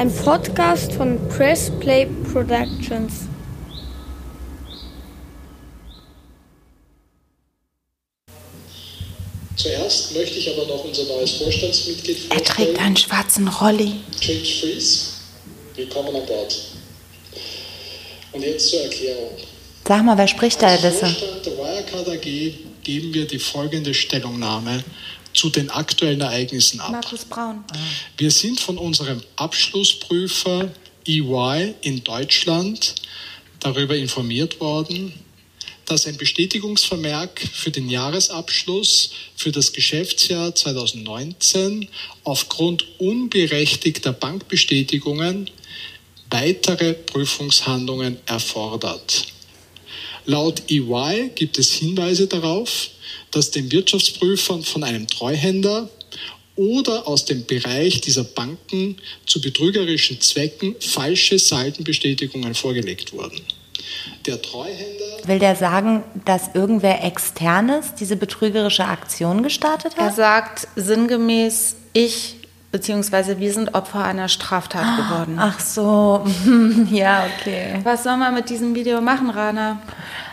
Ein Podcast von Press Play Productions. Zuerst möchte ich aber noch unser neues Vorstandsmitglied Er vorstellen. trägt einen schwarzen Rolli. James Fries. Willkommen an Bord. Und jetzt zur Erklärung. Sag mal, wer spricht da, Als Elissa? Vorstand der Wirecard AG geben wir die folgende Stellungnahme zu den aktuellen Ereignissen ab. Markus Braun. Wir sind von unserem Abschlussprüfer EY in Deutschland darüber informiert worden, dass ein Bestätigungsvermerk für den Jahresabschluss für das Geschäftsjahr 2019 aufgrund unberechtigter Bankbestätigungen weitere Prüfungshandlungen erfordert. Laut EY gibt es Hinweise darauf, dass den Wirtschaftsprüfern von einem Treuhänder oder aus dem Bereich dieser Banken zu betrügerischen Zwecken falsche Saldenbestätigungen vorgelegt wurden. Der Treuhänder Will der sagen, dass irgendwer externes diese betrügerische Aktion gestartet Er hat? sagt sinngemäß, ich bzw. wir sind Opfer einer Straftat geworden. Ach so, ja, okay. Was soll man mit diesem Video machen, Rana?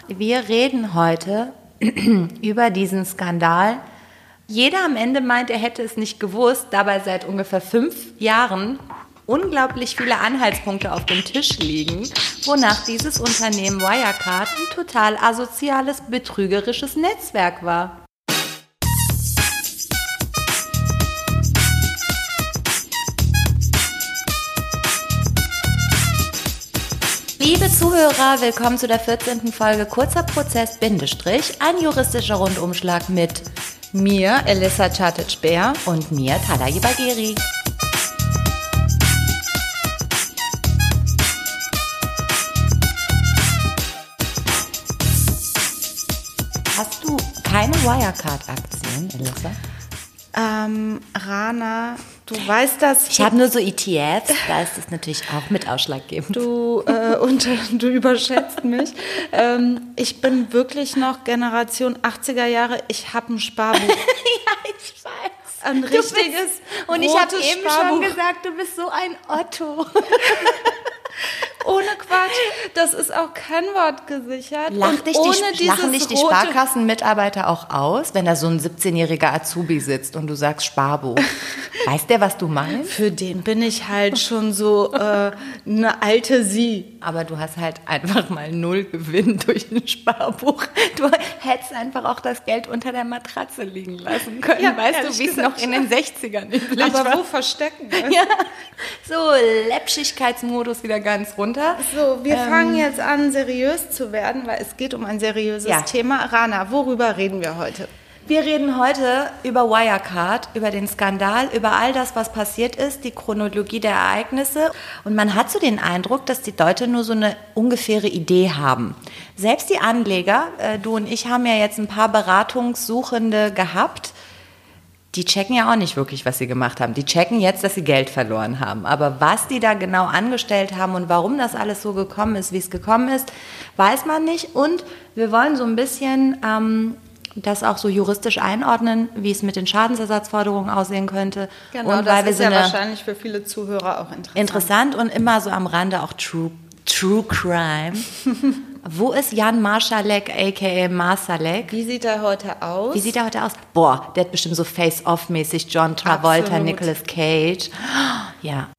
Wir reden heute über diesen Skandal. Jeder am Ende meint, er hätte es nicht gewusst, dabei seit ungefähr fünf Jahren unglaublich viele Anhaltspunkte auf dem Tisch liegen, wonach dieses Unternehmen Wirecard ein total asoziales, betrügerisches Netzwerk war. Zuhörer, willkommen zu der 14. Folge Kurzer Prozess Bindestrich, ein juristischer Rundumschlag mit Mir, Elissa Chatic-Bär. und mir, Tadaji Bageri. Hast du keine Wirecard-Aktien, Elissa? Ähm, Rana, du weißt das. Ich habe nur so ETFs, da ist es natürlich auch mit ausschlaggebend. Du, äh, und, du überschätzt mich. Ähm, ich bin wirklich noch Generation 80er Jahre. Ich habe ein Sparbuch. ja, ich weiß. Ein Du bist- richtiges Und ich habe eben Sparbuch. schon gesagt, du bist so ein Otto. Ohne Quatsch. Das ist auch Kennwort gesichert. Lach Und dich ohne die, lachen dich die Sparkassenmitarbeiter auch aus, wenn da so ein 17-jähriger Azubi sitzt und du sagst Sparbuch? Weiß der, was du meinst? Für den bin ich halt schon so äh, eine alte Sie. Aber du hast halt einfach mal null Gewinn durch ein Sparbuch. Du hättest einfach auch das Geld unter der Matratze liegen lassen können. Ja, weißt du, wie es noch in den 60ern üblich Aber war? wo verstecken? Ne? Ja, so Läppschigkeitsmodus wieder ganz runter. So, wir fangen jetzt an, seriös zu werden, weil es geht um ein seriöses Ja. Thema. Rana, worüber reden wir heute? Wir reden heute über Wirecard, über den Skandal, über all das, was passiert ist, die Chronologie der Ereignisse. Und man hat so den Eindruck, dass die Leute nur so eine ungefähre Idee haben. Selbst die Anleger, äh, du und ich haben ja jetzt ein paar Beratungssuchende gehabt. Die checken ja auch nicht wirklich, was sie gemacht haben. Die checken jetzt, dass sie Geld verloren haben. Aber was die da genau angestellt haben und warum das alles so gekommen ist, wie es gekommen ist, weiß man nicht. Und wir wollen so ein bisschen ähm, das auch so juristisch einordnen, wie es mit den Schadensersatzforderungen aussehen könnte. und weil wir Genau, ist so ja wahrscheinlich für viele Zuhörer auch interessant. interessant und immer so am Rande auch True, True Crime. Wo ist Jan Marschalek, a.k.a. Marsalek? Wie sieht er heute aus? Wie sieht er heute aus? Boah, der hat bestimmt so Face-Off-mäßig John Travolta, Absolut. Nicolas Cage. Ja.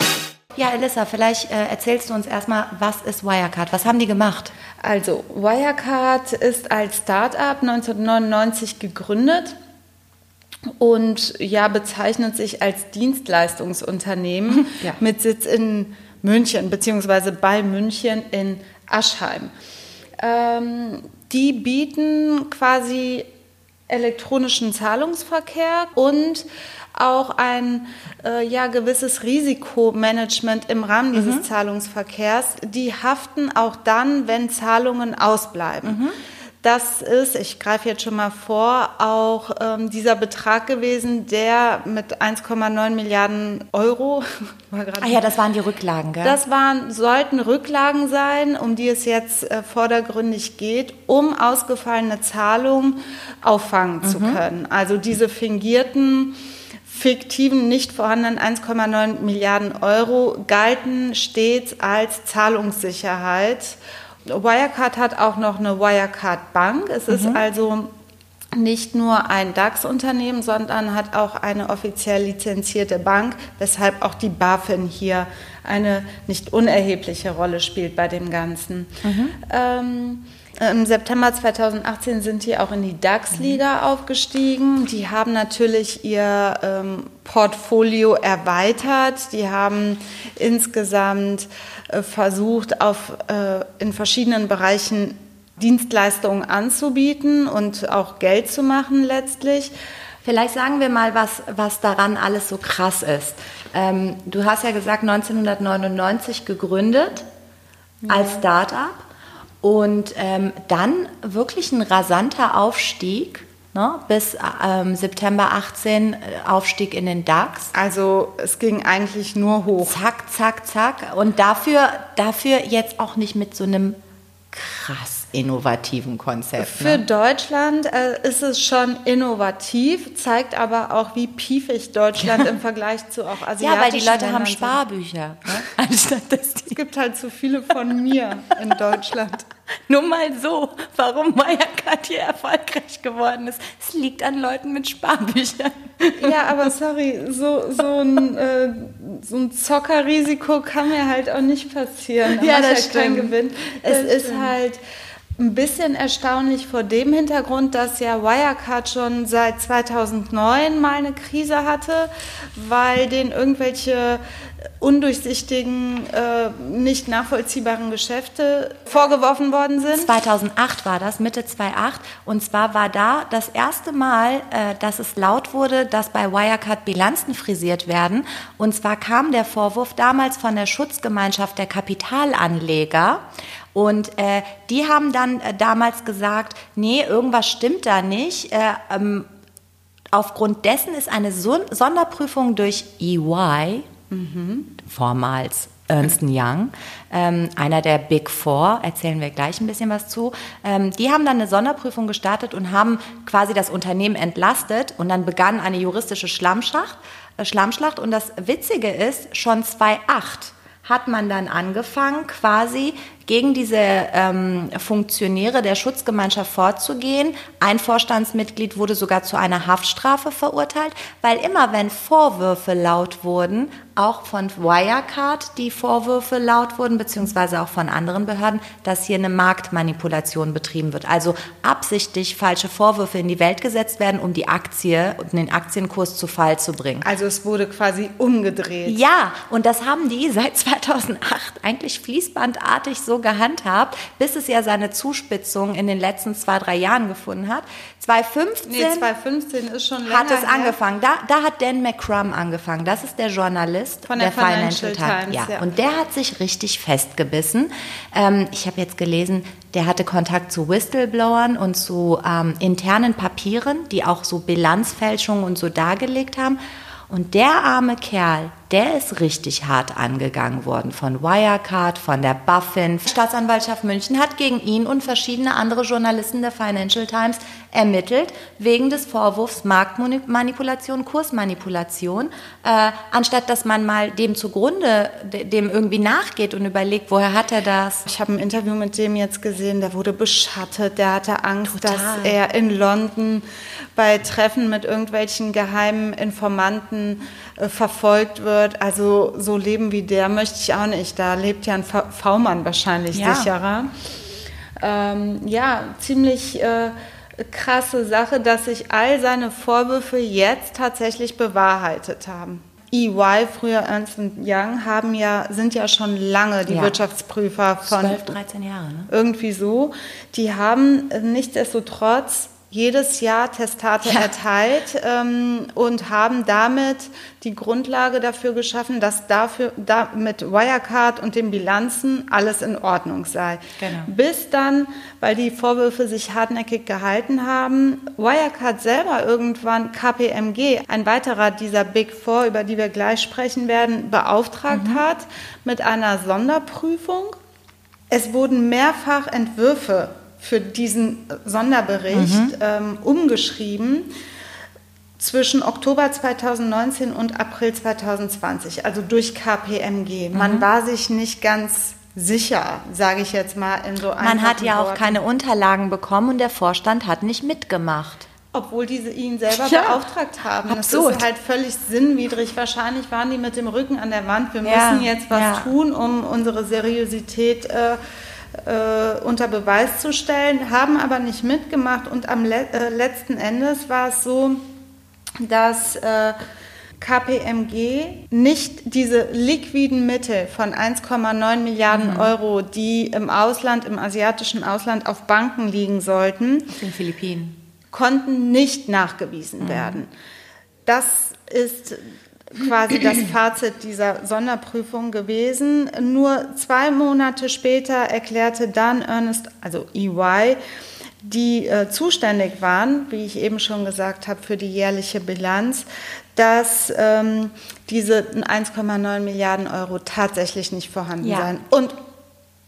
Ja, Elissa, vielleicht äh, erzählst du uns erstmal, was ist Wirecard? Was haben die gemacht? Also, Wirecard ist als Start-up 1999 gegründet und ja, bezeichnet sich als Dienstleistungsunternehmen Ja. mit Sitz in München, beziehungsweise bei München in Aschheim. Ähm, die bieten quasi elektronischen Zahlungsverkehr und auch ein äh, ja, gewisses Risikomanagement im Rahmen dieses Zahlungsverkehrs. Die haften auch dann, wenn Zahlungen ausbleiben. Das ist, ich greife jetzt schon mal vor, auch ähm, dieser Betrag gewesen, der mit 1,9 Milliarden Euro, Ah ja, das waren die Rücklagen, gell? das waren, sollten Rücklagen sein, um die es jetzt äh, vordergründig geht, um ausgefallene Zahlungen auffangen zu können. Also diese fingierten fiktiven, nicht vorhandenen 1,9 Milliarden Euro galten stets als Zahlungssicherheit. Wirecard hat auch noch eine Wirecard Bank. Es ist also nicht nur ein DAX-Unternehmen, sondern hat auch eine offiziell lizenzierte Bank, weshalb auch die BaFin hier eine nicht unerhebliche Rolle spielt bei dem Ganzen. Ähm, Im September 2018 sind die auch in die DAX-Liga aufgestiegen. Die haben natürlich ihr ähm, Portfolio erweitert. Die haben insgesamt äh, versucht, auf, äh, in verschiedenen Bereichen Dienstleistungen anzubieten und auch Geld zu machen letztlich. Vielleicht sagen wir mal, was, was daran alles so krass ist. Ähm, du hast ja gesagt, 1999 gegründet als Start-up und ähm, dann wirklich ein rasanter Aufstieg. Ne, bis ähm, September 18 äh, Aufstieg in den DAX. Also es ging eigentlich nur hoch. Zack, zack, zack. Und dafür, dafür jetzt auch nicht mit so einem krass innovativen Konzept. Für Ne? Deutschland äh, ist es schon innovativ, zeigt aber auch, wie piefig Deutschland im Vergleich zu auch asiatischen Ja, weil die Leute Ländern haben. Sparbücher. Ne? Es gibt halt zu viele von mir in Deutschland. Nur mal so, warum Wirecard hier erfolgreich geworden ist. Es liegt an Leuten mit Sparbüchern. Ja, aber sorry, so, so, ein, äh, so ein Zockerrisiko kann mir halt auch nicht passieren. Ja, das ja keinen stimmt. Gewinn. Es Das ist stimmt. halt ein bisschen erstaunlich vor dem Hintergrund, dass ja Wirecard schon seit 2009 mal eine Krise hatte, weil denen irgendwelche undurchsichtigen, äh, nicht nachvollziehbaren Geschäfte vorgeworfen worden sind. 2008 war das, Mitte 2008. Und zwar war da das erste Mal, äh, dass es laut wurde, dass bei Wirecard Bilanzen frisiert werden. Und zwar kam der Vorwurf damals von der Schutzgemeinschaft der Kapitalanleger. Und äh, die haben dann äh, damals gesagt, nee, irgendwas stimmt da nicht. Äh, ähm, aufgrund dessen ist eine Son Sonderprüfung durch EY, vormals Ernst Young, ähm, einer der Big Four, erzählen wir gleich ein bisschen was zu. Ähm, die haben dann eine Sonderprüfung gestartet und haben quasi das Unternehmen entlastet und dann begann eine juristische Schlammschlacht. Äh, Schlammschlacht. Und das Witzige ist, schon 2008 hat man dann angefangen, quasi gegen diese ähm, Funktionäre der Schutzgemeinschaft vorzugehen. Ein Vorstandsmitglied wurde sogar zu einer Haftstrafe verurteilt, weil immer wenn Vorwürfe laut wurden, auch von Wirecard die Vorwürfe laut wurden, beziehungsweise auch von anderen Behörden, dass hier eine Marktmanipulation betrieben wird. Also absichtlich falsche Vorwürfe in die Welt gesetzt werden, um die Aktie und den Aktienkurs zu Fall zu bringen. Also es wurde quasi umgedreht. Ja, und das haben die seit 2008 eigentlich fließbandartig so gehandhabt, bis es ja seine Zuspitzung in den letzten zwei, drei Jahren gefunden hat. 2015 Nee, 2015 ist schon länger hat es angefangen. Da, da hat Dan McCrum angefangen. Das ist der Journalist Von der der Financial Times, ja. ja. Und der hat sich richtig festgebissen. Ähm, ich habe jetzt gelesen, der hatte Kontakt zu Whistleblowern und zu ähm, internen Papieren, die auch so Bilanzfälschungen und so dargelegt haben. Und der arme Kerl, der ist richtig hart angegangen worden von Wirecard, von der Buffin. Die Staatsanwaltschaft München hat gegen ihn und verschiedene andere Journalisten der Financial Times ermittelt wegen des Vorwurfs Marktmanipulation, Kursmanipulation. Äh, anstatt dass man mal dem zugrunde, de- dem irgendwie nachgeht und überlegt, woher hat er das? Ich habe ein Interview mit dem jetzt gesehen, der wurde beschattet, der hatte Angst, Total. dass er in London bei Treffen mit irgendwelchen geheimen Informanten äh, verfolgt wird. Also so leben wie der möchte ich auch nicht. Da lebt ja ein V-Mann wahrscheinlich Ja. sicherer. Ähm, ja, ziemlich äh, krasse Sache, dass sich all seine Vorwürfe jetzt tatsächlich bewahrheitet haben. EY, früher Ernst Young, haben ja, sind ja schon lange die Ja. Wirtschaftsprüfer von 12, 13 Jahre, ne? irgendwie so. Die haben äh, nichtsdestotrotz jedes Jahr Testate Ja. erteilt ähm, und haben damit die Grundlage dafür geschaffen, dass dafür da mit Wirecard und den Bilanzen alles in Ordnung sei. Genau. Bis dann, weil die Vorwürfe sich hartnäckig gehalten haben, Wirecard selber irgendwann KPMG, ein weiterer dieser Big Four, über die wir gleich sprechen werden, beauftragt hat mit einer Sonderprüfung. Es wurden mehrfach Entwürfe für diesen Sonderbericht ähm, umgeschrieben. zwischen Oktober 2019 und April 2020, also durch KPMG. Man Mhm. war sich nicht ganz sicher, sage ich jetzt mal in so Man hat ja auch Worten. keine Unterlagen bekommen und der Vorstand hat nicht mitgemacht. Obwohl diese ihn selber Ja, beauftragt haben. absurd. Das ist halt völlig sinnwidrig. Wahrscheinlich waren die mit dem Rücken an der Wand. Wir Ja, müssen jetzt was ja. tun, um unsere Seriosität äh, äh, unter Beweis zu stellen, haben aber nicht mitgemacht. Und am le äh, letzten Endes war es so, dass äh, KPMG nicht diese liquiden Mittel von 1,9 Milliarden Mhm. Euro, die im Ausland, im asiatischen Ausland auf Banken liegen sollten, Auf den Philippinen. konnten nicht nachgewiesen werden. Das ist quasi das Fazit dieser Sonderprüfung gewesen. Nur zwei Monate später erklärte dann Ernest, also EY, die äh, zuständig waren, wie ich eben schon gesagt habe, für die jährliche Bilanz, dass ähm, diese 1,9 Milliarden Euro tatsächlich nicht vorhanden Ja. seien. Und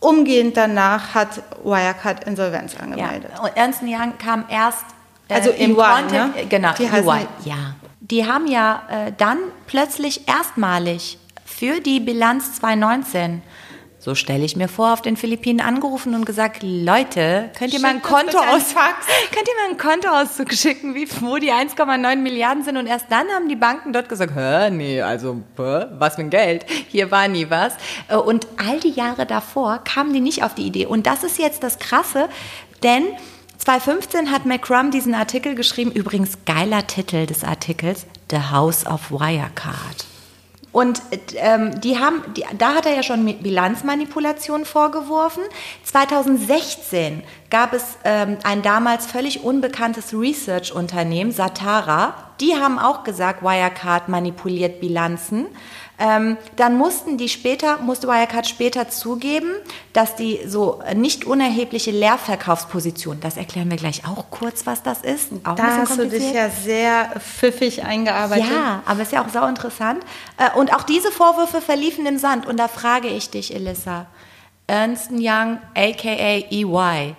umgehend danach hat Wirecard Insolvenz Ja. angemeldet. Und Ernst Young kam erst äh, Also im EY, Kontext, ne? genau, Die EY, ja. Die haben ja äh, dann plötzlich erstmalig für die Bilanz 2019 so stelle ich mir vor, auf den Philippinen angerufen und gesagt, Leute, könnt ihr mal ein Konto aus, Fax. könnt ihr mal ein Kontoauszug schicken, wie, wo die 1,9 Milliarden sind? Und erst dann haben die Banken dort gesagt, hä, nee, also, hä, was ein Geld? Hier war nie was. Äh, Und all die Jahre davor kamen die nicht auf die Idee. Und das ist jetzt das Krasse, denn 2015 hat McCrum diesen Artikel geschrieben, übrigens geiler Titel des Artikels, The House of Wirecard. Und ähm, die haben, die, da hat er ja schon Bilanzmanipulation vorgeworfen. 2016 gab es ähm, ein damals völlig unbekanntes Research-Unternehmen, Satara. Die haben auch gesagt, Wirecard manipuliert Bilanzen. Ähm, dann mussten die später, musste Wirecard später zugeben, dass die so nicht unerhebliche Leerverkaufsposition, das erklären wir gleich auch kurz, was das ist. Auch Da hast du dich ja sehr pfiffig eingearbeitet. Ja, aber ist ja auch sau interessant. Äh, Und auch diese Vorwürfe verliefen im Sand. Und da frage ich dich, Elissa, Ernst Young, aka EY,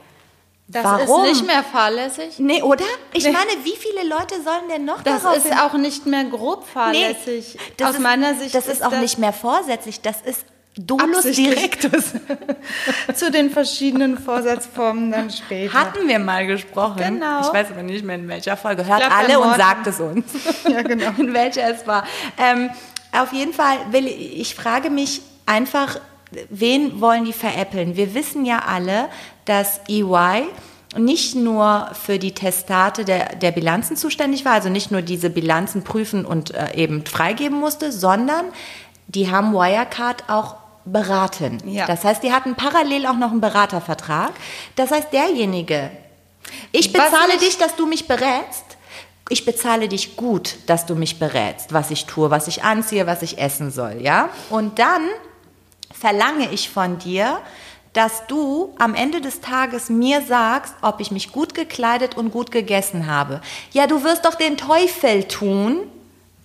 Das warum? ist nicht mehr fahrlässig. Nee, oder? Ich Nee. meine, wie viele Leute sollen denn noch Das darauf ist hin- auch nicht mehr grob fahrlässig. das Aus ist, meiner Sicht Das ist, auch nicht mehr vorsätzlich, das ist Dolus. Directus. zu den verschiedenen Vorsatzformen dann später. Hatten wir mal gesprochen. Genau. Ich weiß aber nicht mehr in welcher Folge. Hört glaub, alle und sagt es uns. Ja, genau. in welcher es war. Ähm, auf jeden Fall will ich, ich frage mich einfach, wen wollen die veräppeln? Wir wissen ja alle, dass EY nicht nur für die Testate der, der Bilanzen zuständig war, also nicht nur diese Bilanzen prüfen und äh, eben freigeben musste, sondern die haben Wirecard auch beraten. Ja. Das heißt, die hatten parallel auch noch einen Beratervertrag. Das heißt, derjenige, ich bezahle mich- dich, dass du mich berätst. Ich bezahle dich gut, dass du mich berätst, was ich tue, was ich anziehe, was ich essen soll, ja? Und dann verlange ich von dir, dass du am Ende des Tages mir sagst, ob ich mich gut gekleidet und gut gegessen habe. Ja, du wirst doch den Teufel tun,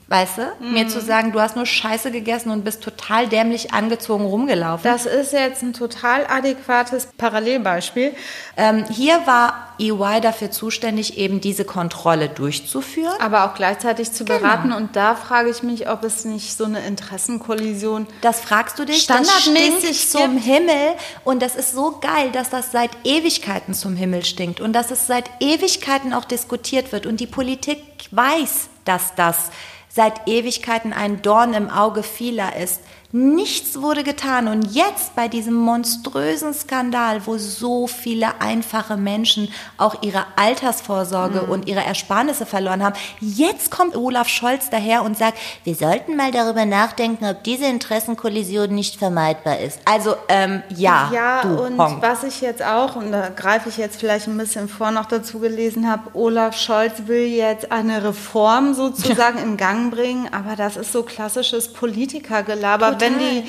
weißt du, mir zu sagen, du hast nur Scheiße gegessen und bist total dämlich angezogen rumgelaufen. Das ist jetzt ein total adäquates Parallelbeispiel. ähm, hier war EY dafür zuständig, eben diese Kontrolle durchzuführen. Aber auch gleichzeitig zu Genau. beraten. Und da frage ich mich, ob es nicht so eine Interessenkollision Das fragst du dich Standardmäßig zum gibt. Himmel und das ist so geil, dass das seit Ewigkeiten zum Himmel stinkt und dass es seit Ewigkeiten auch diskutiert wird und die Politik weiß, dass das seit Ewigkeiten ein Dorn im Auge vieler ist. Nichts wurde getan und jetzt bei diesem monströsen Skandal, wo so viele einfache Menschen auch ihre Altersvorsorge Mhm. und ihre Ersparnisse verloren haben, jetzt kommt Olaf Scholz daher und sagt, wir sollten mal darüber nachdenken, ob diese Interessenkollision nicht vermeidbar ist. Also ähm, ja, Ja, du und Honk. was ich jetzt auch, und da greife ich jetzt vielleicht ein bisschen vor noch dazu gelesen habe, Olaf Scholz will jetzt eine Reform sozusagen in Gang bringen, aber das ist so klassisches Politikergelaber. Wenn die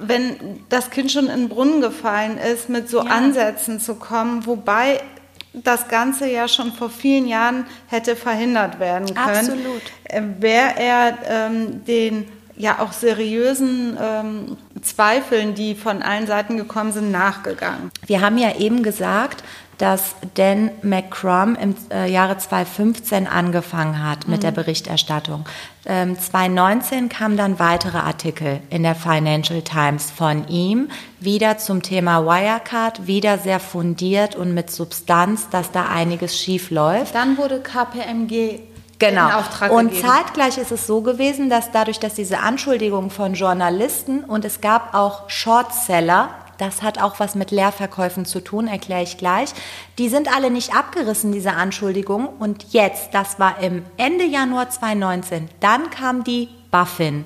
wenn das Kind schon in den Brunnen gefallen ist, mit so Ja. Ansätzen zu kommen, wobei das Ganze ja schon vor vielen Jahren hätte verhindert werden können. Absolut. Äh, Wäre er ähm, den ja auch seriösen ähm, Zweifeln, die von allen Seiten gekommen sind, nachgegangen. Wir haben ja eben gesagt, dass Dan McCrum im äh, Jahre 2015 angefangen hat mit der Berichterstattung. Ähm, 2019 kamen dann weitere Artikel in der Financial Times von ihm, wieder zum Thema Wirecard, wieder sehr fundiert und mit Substanz, dass da einiges schief läuft. Dann wurde KPMG Genau. und gegeben. zeitgleich ist es so gewesen, dass dadurch, dass diese Anschuldigungen von Journalisten und es gab auch Shortseller, das hat auch was mit Leerverkäufen zu tun, erkläre ich gleich. Die sind alle nicht abgerissen, diese Anschuldigungen. Und jetzt, das war im Ende Januar 2019, dann kam die Buffin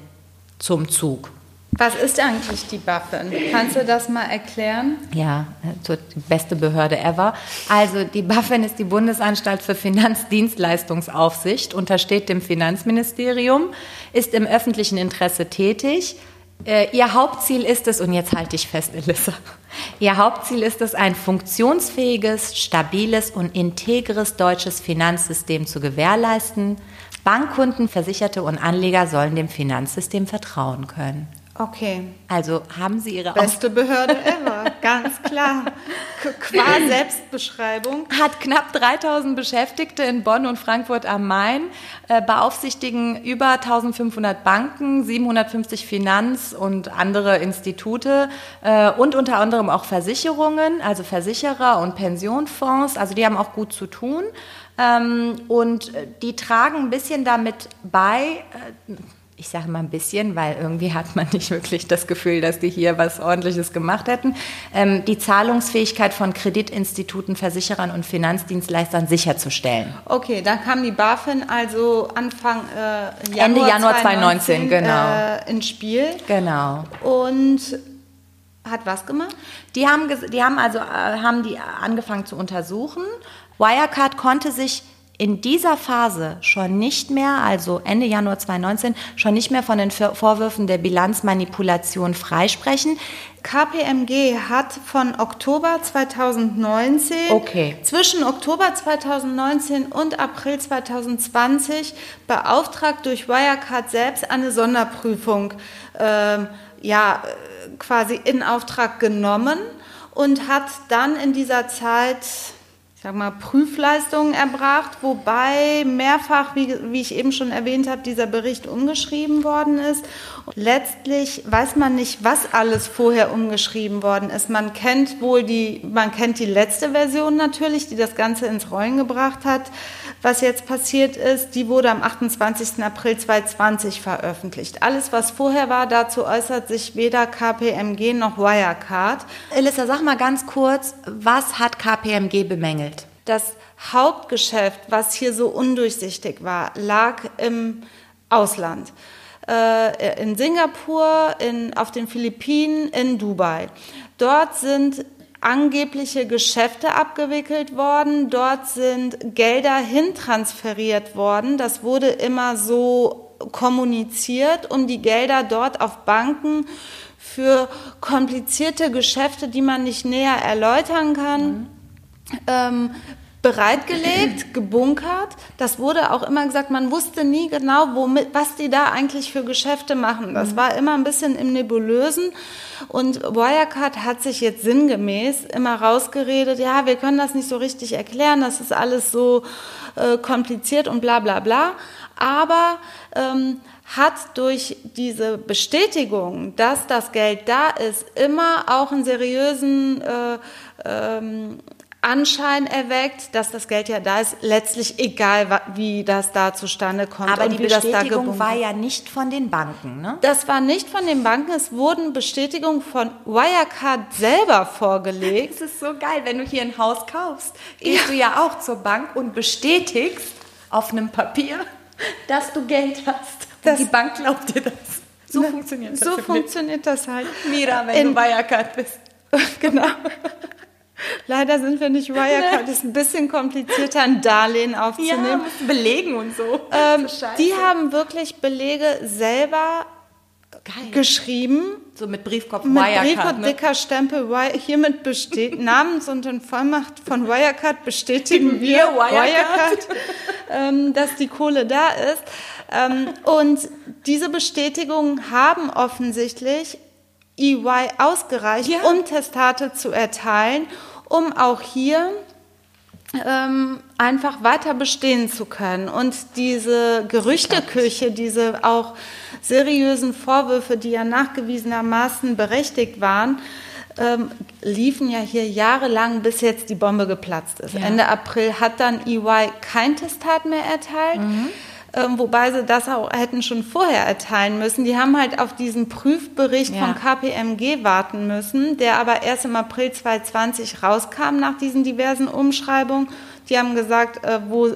zum Zug. Was ist eigentlich die BaFin? Kannst du das mal erklären? Ja, die beste Behörde ever. Also die BaFin ist die Bundesanstalt für Finanzdienstleistungsaufsicht, untersteht dem Finanzministerium, ist im öffentlichen Interesse tätig. Äh, Ihr Hauptziel ist es, und jetzt halte ich fest, Elissa, Ihr Hauptziel ist es, ein funktionsfähiges, stabiles und integres deutsches Finanzsystem zu gewährleisten. Bankkunden, Versicherte und Anleger sollen dem Finanzsystem vertrauen können. Okay. Also haben Sie Ihre Beste Behörde ever, ganz klar. Qu- Qua Selbstbeschreibung. hat knapp 3000 Beschäftigte in Bonn und Frankfurt am Main, äh, beaufsichtigen über 1500 Banken, 750 Finanz- und andere Institute äh, und unter anderem auch Versicherungen, also Versicherer und Pensionfonds. Also die haben auch gut zu tun. Ähm, und äh, die tragen ein bisschen damit bei, ich sage mal ein bisschen, weil irgendwie hat man nicht wirklich das Gefühl, dass die hier was Ordentliches gemacht hätten, ähm, die Zahlungsfähigkeit von Kreditinstituten, Versicherern und Finanzdienstleistern sicherzustellen. Okay, dann kam die BaFin also Anfang äh, Januar Ende Januar 2019, genau. äh, ins Spiel Genau. und hat was gemacht? Die haben, die haben also äh, haben die angefangen zu untersuchen. Wirecard konnte sich in dieser Phase schon nicht mehr, also Ende Januar 2019, schon nicht mehr von den Vor- Vorwürfen der Bilanzmanipulation freisprechen. KPMG hat von Oktober 2019 Okay. zwischen Oktober 2019 und April 2020 beauftragt durch Wirecard selbst eine Sonderprüfung ähm, ja, quasi in Auftrag genommen und hat dann in dieser Zeit ich sag mal, Prüfleistungen erbracht, wobei mehrfach, wie, wie ich eben schon erwähnt habe, dieser Bericht umgeschrieben worden ist. Letztlich weiß man nicht, was alles vorher umgeschrieben worden ist. Man kennt wohl die, man kennt die letzte Version natürlich, die das Ganze ins Rollen gebracht hat. Was jetzt passiert ist, die wurde am 28. April 2020 veröffentlicht. Alles, was vorher war, dazu äußert sich weder KPMG noch Wirecard. Elissa, sag mal ganz kurz, was hat KPMG bemängelt? Das Hauptgeschäft, was hier so undurchsichtig war, lag im Ausland. Äh, in Singapur, in, auf den Philippinen, in Dubai. Dort sind angebliche Geschäfte abgewickelt worden, dort sind Gelder hintransferiert worden. Das wurde immer so kommuniziert, um die Gelder dort auf Banken für komplizierte Geschäfte, die man nicht näher erläutern kann, ähm, bereitgelegt, gebunkert. Das wurde auch immer gesagt, man wusste nie genau, womit, was die da eigentlich für Geschäfte machen. Das war immer ein bisschen im Nebulösen. Und Wirecard hat sich jetzt sinngemäß immer rausgeredet, ja, wir können das nicht so richtig erklären, das ist alles so äh, kompliziert und bla bla bla. Aber ähm, hat durch diese Bestätigung, dass das Geld da ist, immer auch einen seriösen äh, ähm, Anschein erweckt, dass das Geld ja da ist, letztlich egal, wie das da zustande kommt. Aber und die wie das da Bestätigung war ja nicht von den Banken, ne? das war nicht von den Banken, es wurden Bestätigungen von Wirecard selber vorgelegt. Es ist so geil, wenn du hier ein Haus kaufst, gehst du ja auch zur Bank und bestätigst auf einem Papier, dass du Geld hast. Und Das- die Bank glaubt dir das. So funktioniert das. So funktioniert das halt. Mira, wenn In- du Wirecard bist. genau. Leider sind wir nicht Wirecard, ist ein bisschen komplizierter, ein Darlehen Ja, aufzunehmen. musst du belegen und so. ähm, so die haben wirklich Belege selber Geil. geschrieben. So mit Briefkopf Mit Wirecard, Brief und ne? dicker Stempel, hiermit besteht Namens- und in Vollmacht von Wirecard bestätigen wir, wir Wirecard. ähm, dass die Kohle da ist. Ähm, und diese Bestätigungen haben offensichtlich EY ausgereicht, Ja. um Testate zu erteilen, um auch hier ähm, einfach weiter bestehen zu können. Und diese Gerüchteküche, diese auch seriösen Vorwürfe, die ja nachgewiesenermaßen berechtigt waren, ähm, liefen ja hier jahrelang, bis jetzt die Bombe geplatzt ist. Ja. Ende April hat dann EY kein Testat mehr erteilt. Mhm. Ähm, wobei sie das auch hätten schon vorher erteilen müssen. Die haben halt auf diesen Prüfbericht ja. von KPMG warten müssen, der aber erst im April 2020 rauskam nach diesen diversen Umschreibungen. Die haben gesagt, äh, wo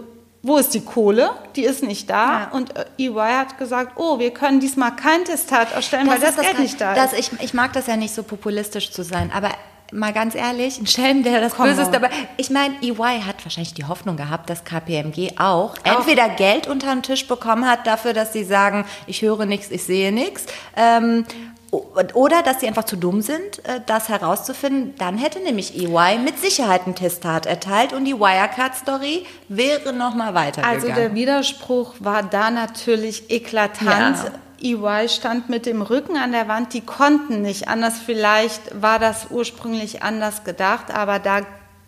wo ist die Kohle? Die ist nicht da. Ja. Und äh, EY hat gesagt, oh, wir können diesmal kein Testat erstellen, das weil das, das Geld nicht da ist. Ich, ich mag das ja nicht so populistisch zu sein, aber mal ganz ehrlich, ein Schelm, der das Komm Böses dabei. Ich meine, EY hat wahrscheinlich die Hoffnung gehabt, dass KPMG auch, auch entweder Geld unter den Tisch bekommen hat dafür, dass sie sagen, ich höre nichts, ich sehe nichts. Ähm, oder dass sie einfach zu dumm sind, äh, das herauszufinden. Dann hätte nämlich EY mit Sicherheit ein Testat erteilt und die Wirecard-Story wäre nochmal weitergegangen. Also der Widerspruch war da natürlich eklatant. Ja. EY stand mit dem Rücken an der Wand, die konnten nicht anders. Vielleicht war das ursprünglich anders gedacht, aber da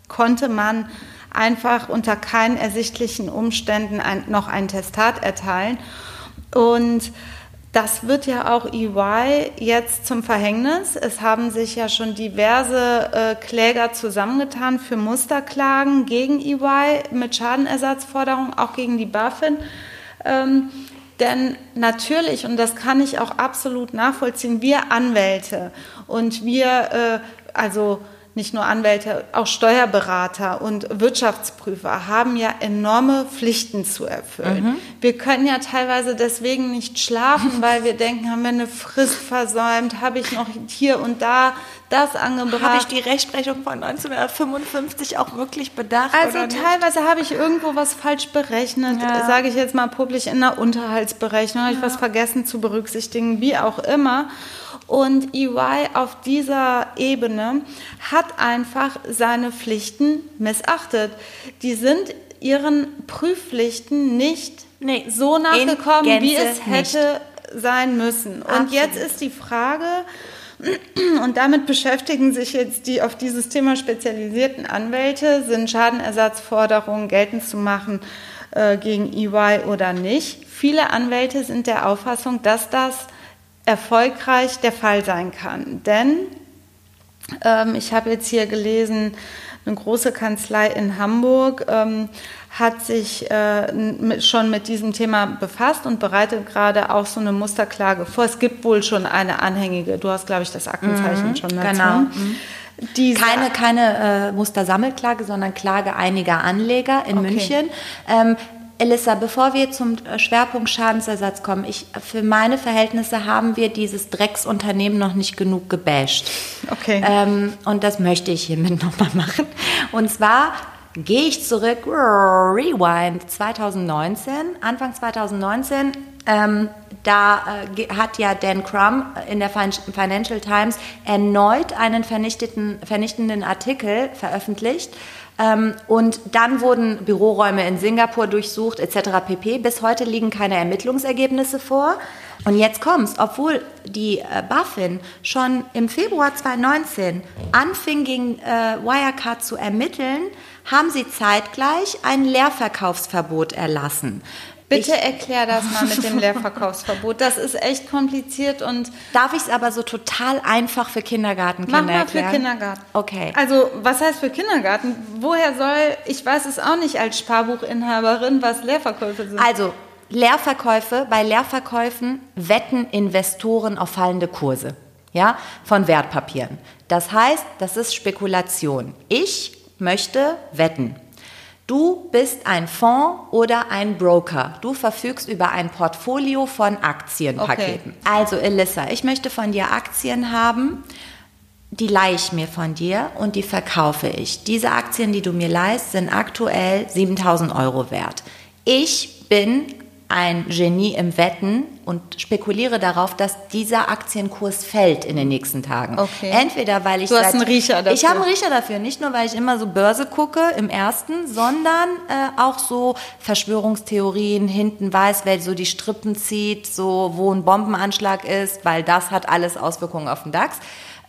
konnte man einfach unter keinen ersichtlichen Umständen ein, noch ein Testat erteilen. Und das wird ja auch EY jetzt zum Verhängnis. Es haben sich ja schon diverse äh, Kläger zusammengetan für Musterklagen gegen EY mit Schadenersatzforderungen, auch gegen die BaFin. Ähm, denn natürlich, und das kann ich auch absolut nachvollziehen, wir Anwälte und wir, äh, also nicht nur Anwälte, auch Steuerberater und Wirtschaftsprüfer haben ja enorme Pflichten zu erfüllen. Mhm. Wir können ja teilweise deswegen nicht schlafen, weil wir denken, haben wir eine Frist versäumt, habe ich noch hier und da das angebracht. Habe ich die Rechtsprechung von 1955 auch wirklich bedacht? Also teilweise habe ich irgendwo was falsch berechnet, ja. sage ich jetzt mal publik in der Unterhaltsberechnung, habe ich was vergessen zu berücksichtigen, wie auch immer. Und EY auf dieser Ebene hat einfach seine Pflichten missachtet. Die sind ihren Prüfpflichten nicht nee, so nachgekommen, wie es hätte nicht. sein müssen. Und Absolut. jetzt ist die Frage, und damit beschäftigen sich jetzt die auf dieses Thema spezialisierten Anwälte, sind Schadenersatzforderungen geltend zu machen äh, gegen EY oder nicht. Viele Anwälte sind der Auffassung, dass das erfolgreich der Fall sein kann. Denn ähm, ich habe jetzt hier gelesen, eine große Kanzlei in Hamburg ähm, hat sich äh, mit, schon mit diesem Thema befasst und bereitet gerade auch so eine Musterklage vor. Es gibt wohl schon eine anhängige, du hast, glaube ich, das Aktenzeichen mhm, schon dazu. Genau. Mhm. keine keine äh, Mustersammelklage, sondern Klage einiger Anleger in okay. München. Ähm, Elissa, bevor wir zum Schwerpunkt Schadensersatz kommen, ich, für meine Verhältnisse haben wir dieses Drecksunternehmen noch nicht genug gebasht. Okay. Ähm, und das möchte ich hiermit nochmal machen. Und zwar gehe ich zurück, Rewind 2019, Anfang 2019. Ähm, da äh, hat ja Dan Crum in der Financial Times erneut einen vernichtenden Artikel veröffentlicht und dann wurden Büroräume in Singapur durchsucht etc. pp. Bis heute liegen keine Ermittlungsergebnisse vor. Und jetzt kommt's, obwohl die äh, BaFin schon im Februar 2019 anfing, gegen äh, Wirecard zu ermitteln, haben sie zeitgleich ein Leerverkaufsverbot erlassen. Bitte ich, erklär das mal mit dem Leerverkaufsverbot. Das ist echt kompliziert und. Darf ich es aber so total einfach für Kindergartenkinder Mach mal erklären? für Kindergarten. Okay. Also, was heißt für Kindergarten? Woher soll, ich weiß es auch nicht als Sparbuchinhaberin, was Leerverkäufe sind. Also, Leerverkäufe, bei Leerverkäufen wetten Investoren auf fallende Kurse. Ja, von Wertpapieren. Das heißt, das ist Spekulation. Ich möchte wetten. Du bist ein Fonds oder ein Broker. Du verfügst über ein Portfolio von Aktienpaketen. Okay. Also Elissa, ich möchte von dir Aktien haben, die leihe ich mir von dir und die verkaufe ich. Diese Aktien, die du mir leihst, sind aktuell 7000 Euro wert. Ich bin ein Genie im Wetten und spekuliere darauf, dass dieser Aktienkurs fällt in den nächsten Tagen. Okay. Entweder weil ich du hast einen Riecher dafür. Ich habe einen Riecher dafür, nicht nur weil ich immer so Börse gucke im ersten, sondern äh, auch so Verschwörungstheorien hinten weiß, wer so die Strippen zieht, so wo ein Bombenanschlag ist, weil das hat alles Auswirkungen auf den DAX.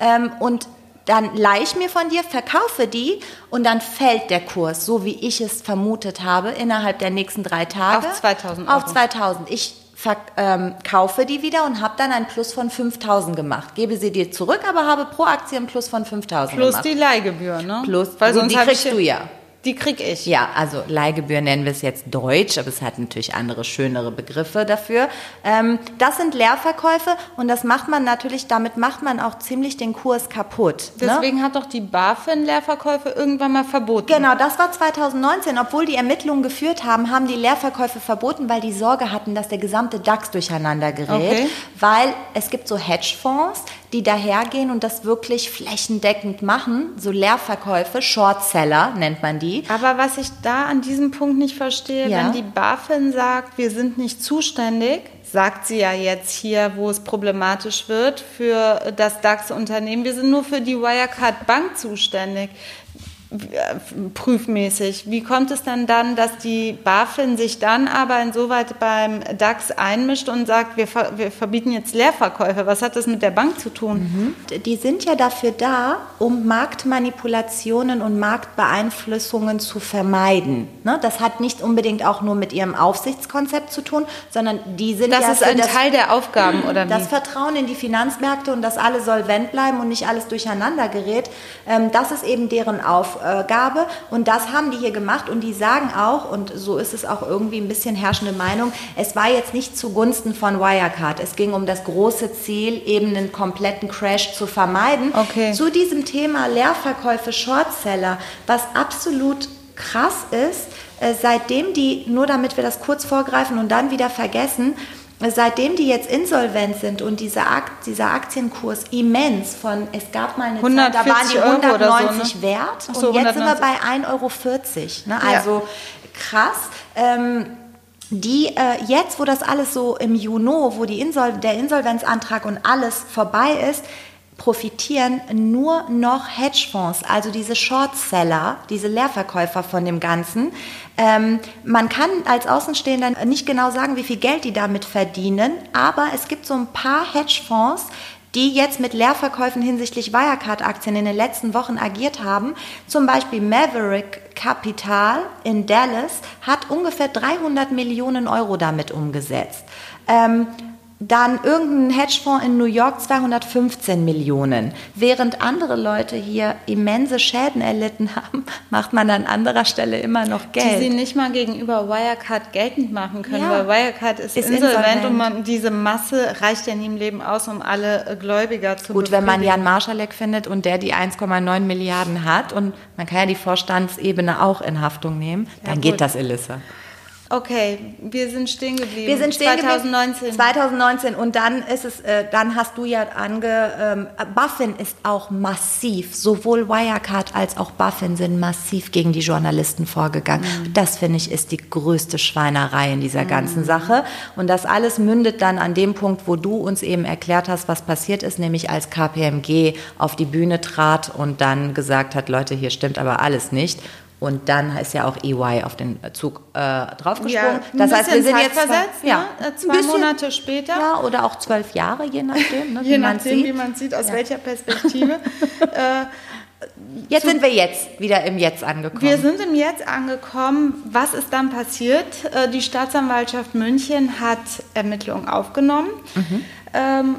Ähm, und dann leih ich mir von dir, verkaufe die und dann fällt der Kurs, so wie ich es vermutet habe, innerhalb der nächsten drei Tage. Auf 2000 Auf Euro. 2000. Ich verkaufe die wieder und habe dann ein Plus von 5000 gemacht. Gebe sie dir zurück, aber habe pro Aktie ein Plus von 5000 Plus gemacht. die Leihgebühr, ne? Plus- Weil sonst die kriegst du ja. Die krieg ich. Ja, also Leihgebühr nennen wir es jetzt Deutsch, aber es hat natürlich andere, schönere Begriffe dafür. Ähm, das sind Leerverkäufe und das macht man natürlich, damit macht man auch ziemlich den Kurs kaputt. ne? Deswegen hat doch die BaFin Leerverkäufe irgendwann mal verboten. Genau, das war 2019. Obwohl die Ermittlungen geführt haben, haben die Leerverkäufe verboten, weil die Sorge hatten, dass der gesamte DAX durcheinander gerät. Okay. Weil es gibt so Hedgefonds, die dahergehen und das wirklich flächendeckend machen. So Leerverkäufe, Shortseller nennt man die. Aber was ich da an diesem Punkt nicht verstehe, Ja. wenn die BaFin sagt, wir sind nicht zuständig, sagt sie ja jetzt hier, wo es problematisch wird, für das DAX-Unternehmen, wir sind nur für die Wirecard Bank zuständig. Prüfmäßig. Wie kommt es denn dann, dass die BaFin sich dann aber insoweit beim DAX einmischt und sagt, wir, ver wir verbieten jetzt Leerverkäufe? Was hat das mit der Bank zu tun? Die sind ja dafür da, um Marktmanipulationen und Marktbeeinflussungen zu vermeiden. Ne? Das hat nicht unbedingt auch nur mit ihrem Aufsichtskonzept zu tun, sondern die sind Das ja ist ein das, Teil der Aufgaben, oder wie? das Vertrauen in die Finanzmärkte und dass alle solvent bleiben und nicht alles durcheinander gerät. Ähm, das ist eben deren Aufgabe und das haben die hier gemacht und die sagen auch, und so ist es auch irgendwie ein bisschen herrschende Meinung, es war jetzt nicht zugunsten von Wirecard. Es ging um das große Ziel, eben einen kompletten Crash zu vermeiden. Okay. Zu diesem Thema Leerverkäufe, Shortseller, was absolut krass ist, äh, seitdem die, nur damit wir das kurz vorgreifen und dann wieder vergessen, seitdem die jetzt insolvent sind und dieser, Akt, dieser Aktienkurs immens von, es gab mal eine Zeit, da waren die 140 Euro oder so, 190 ne? wert so, und jetzt sind wir 190. bei 1,40 Euro. Ne? Ja. Also krass. Ähm, die äh, jetzt, wo das alles so im Juno, wo die Insol der Insolvenzantrag und alles vorbei ist, profitieren nur noch Hedgefonds, also diese Shortseller, diese Leerverkäufer von dem Ganzen. Ähm, man kann als Außenstehender nicht genau sagen, wie viel Geld die damit verdienen, aber es gibt so ein paar Hedgefonds, die jetzt mit Leerverkäufen hinsichtlich Wirecard-Aktien in den letzten Wochen agiert haben. Zum Beispiel Maverick Capital in Dallas hat ungefähr 300 Millionen Euro damit umgesetzt. Ähm, dann irgendein Hedgefonds in New York 215 Millionen. Während andere Leute hier immense Schäden erlitten haben, macht man an anderer Stelle immer noch die sie Geld. nicht mal gegenüber Wirecard geltend machen können, Ja. weil Wirecard ist, Ist insolvent, insolvent. und man, diese Masse reicht ja nie im Leben aus, um alle Gläubiger zu Gut, wenn man befriedigen. Jan Marschalek findet und der die 1,9 Milliarden hat und man kann ja die Vorstandsebene auch in Haftung nehmen, dann gut. geht das, Elissa. Okay, wir sind stehen geblieben. Wir sind stehen 2019. Geblieben. 2019 und dann ist es, äh, dann hast du ja ange, ähm, Buffin ist auch massiv, sowohl Wirecard als auch Buffin sind massiv gegen die Journalisten vorgegangen. Mhm. Das finde ich ist die größte Schweinerei in dieser ganzen Sache und das alles mündet dann an dem Punkt, wo du uns eben erklärt hast, was passiert ist, nämlich als KPMG auf die Bühne trat und dann gesagt hat, Leute, hier stimmt aber alles nicht. Und dann ist ja auch EY auf den Zug äh, draufgesprungen. Ja, das heißt, wir bisschen sind jetzt zeitversetzt, ja, ne? Äh, zwei Monate später. Ja, oder auch zwölf Jahre, je nachdem, ne, Je wie man nachdem, sieht. wie man sieht, aus welcher Perspektive. äh, Jetzt sind wir jetzt wieder im Jetzt angekommen. Wir sind im Jetzt angekommen. Was ist dann passiert? Äh, Die Staatsanwaltschaft München hat Ermittlungen aufgenommen, ähm,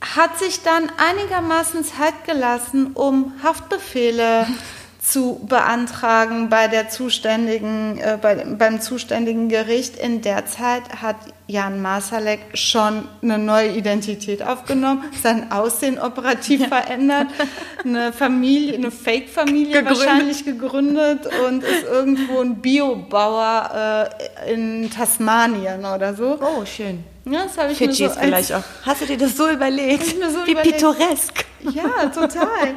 hat sich dann einigermaßen Zeit gelassen, um Haftbefehle zu beantragen bei der zuständigen, äh, bei, beim zuständigen Gericht. In der Zeit hat Jan Masalek schon eine neue Identität aufgenommen, sein Aussehen operativ verändert, eine Familie, eine Fake-Familie wahrscheinlich gegründet und ist irgendwo ein Biobauer äh, in Tasmanien oder so. oh, schön. Ja, das habe ich mir so Fidschis vielleicht auch. Hast du dir das so überlegt? so wie überlegt. pittoresk. Ja, total.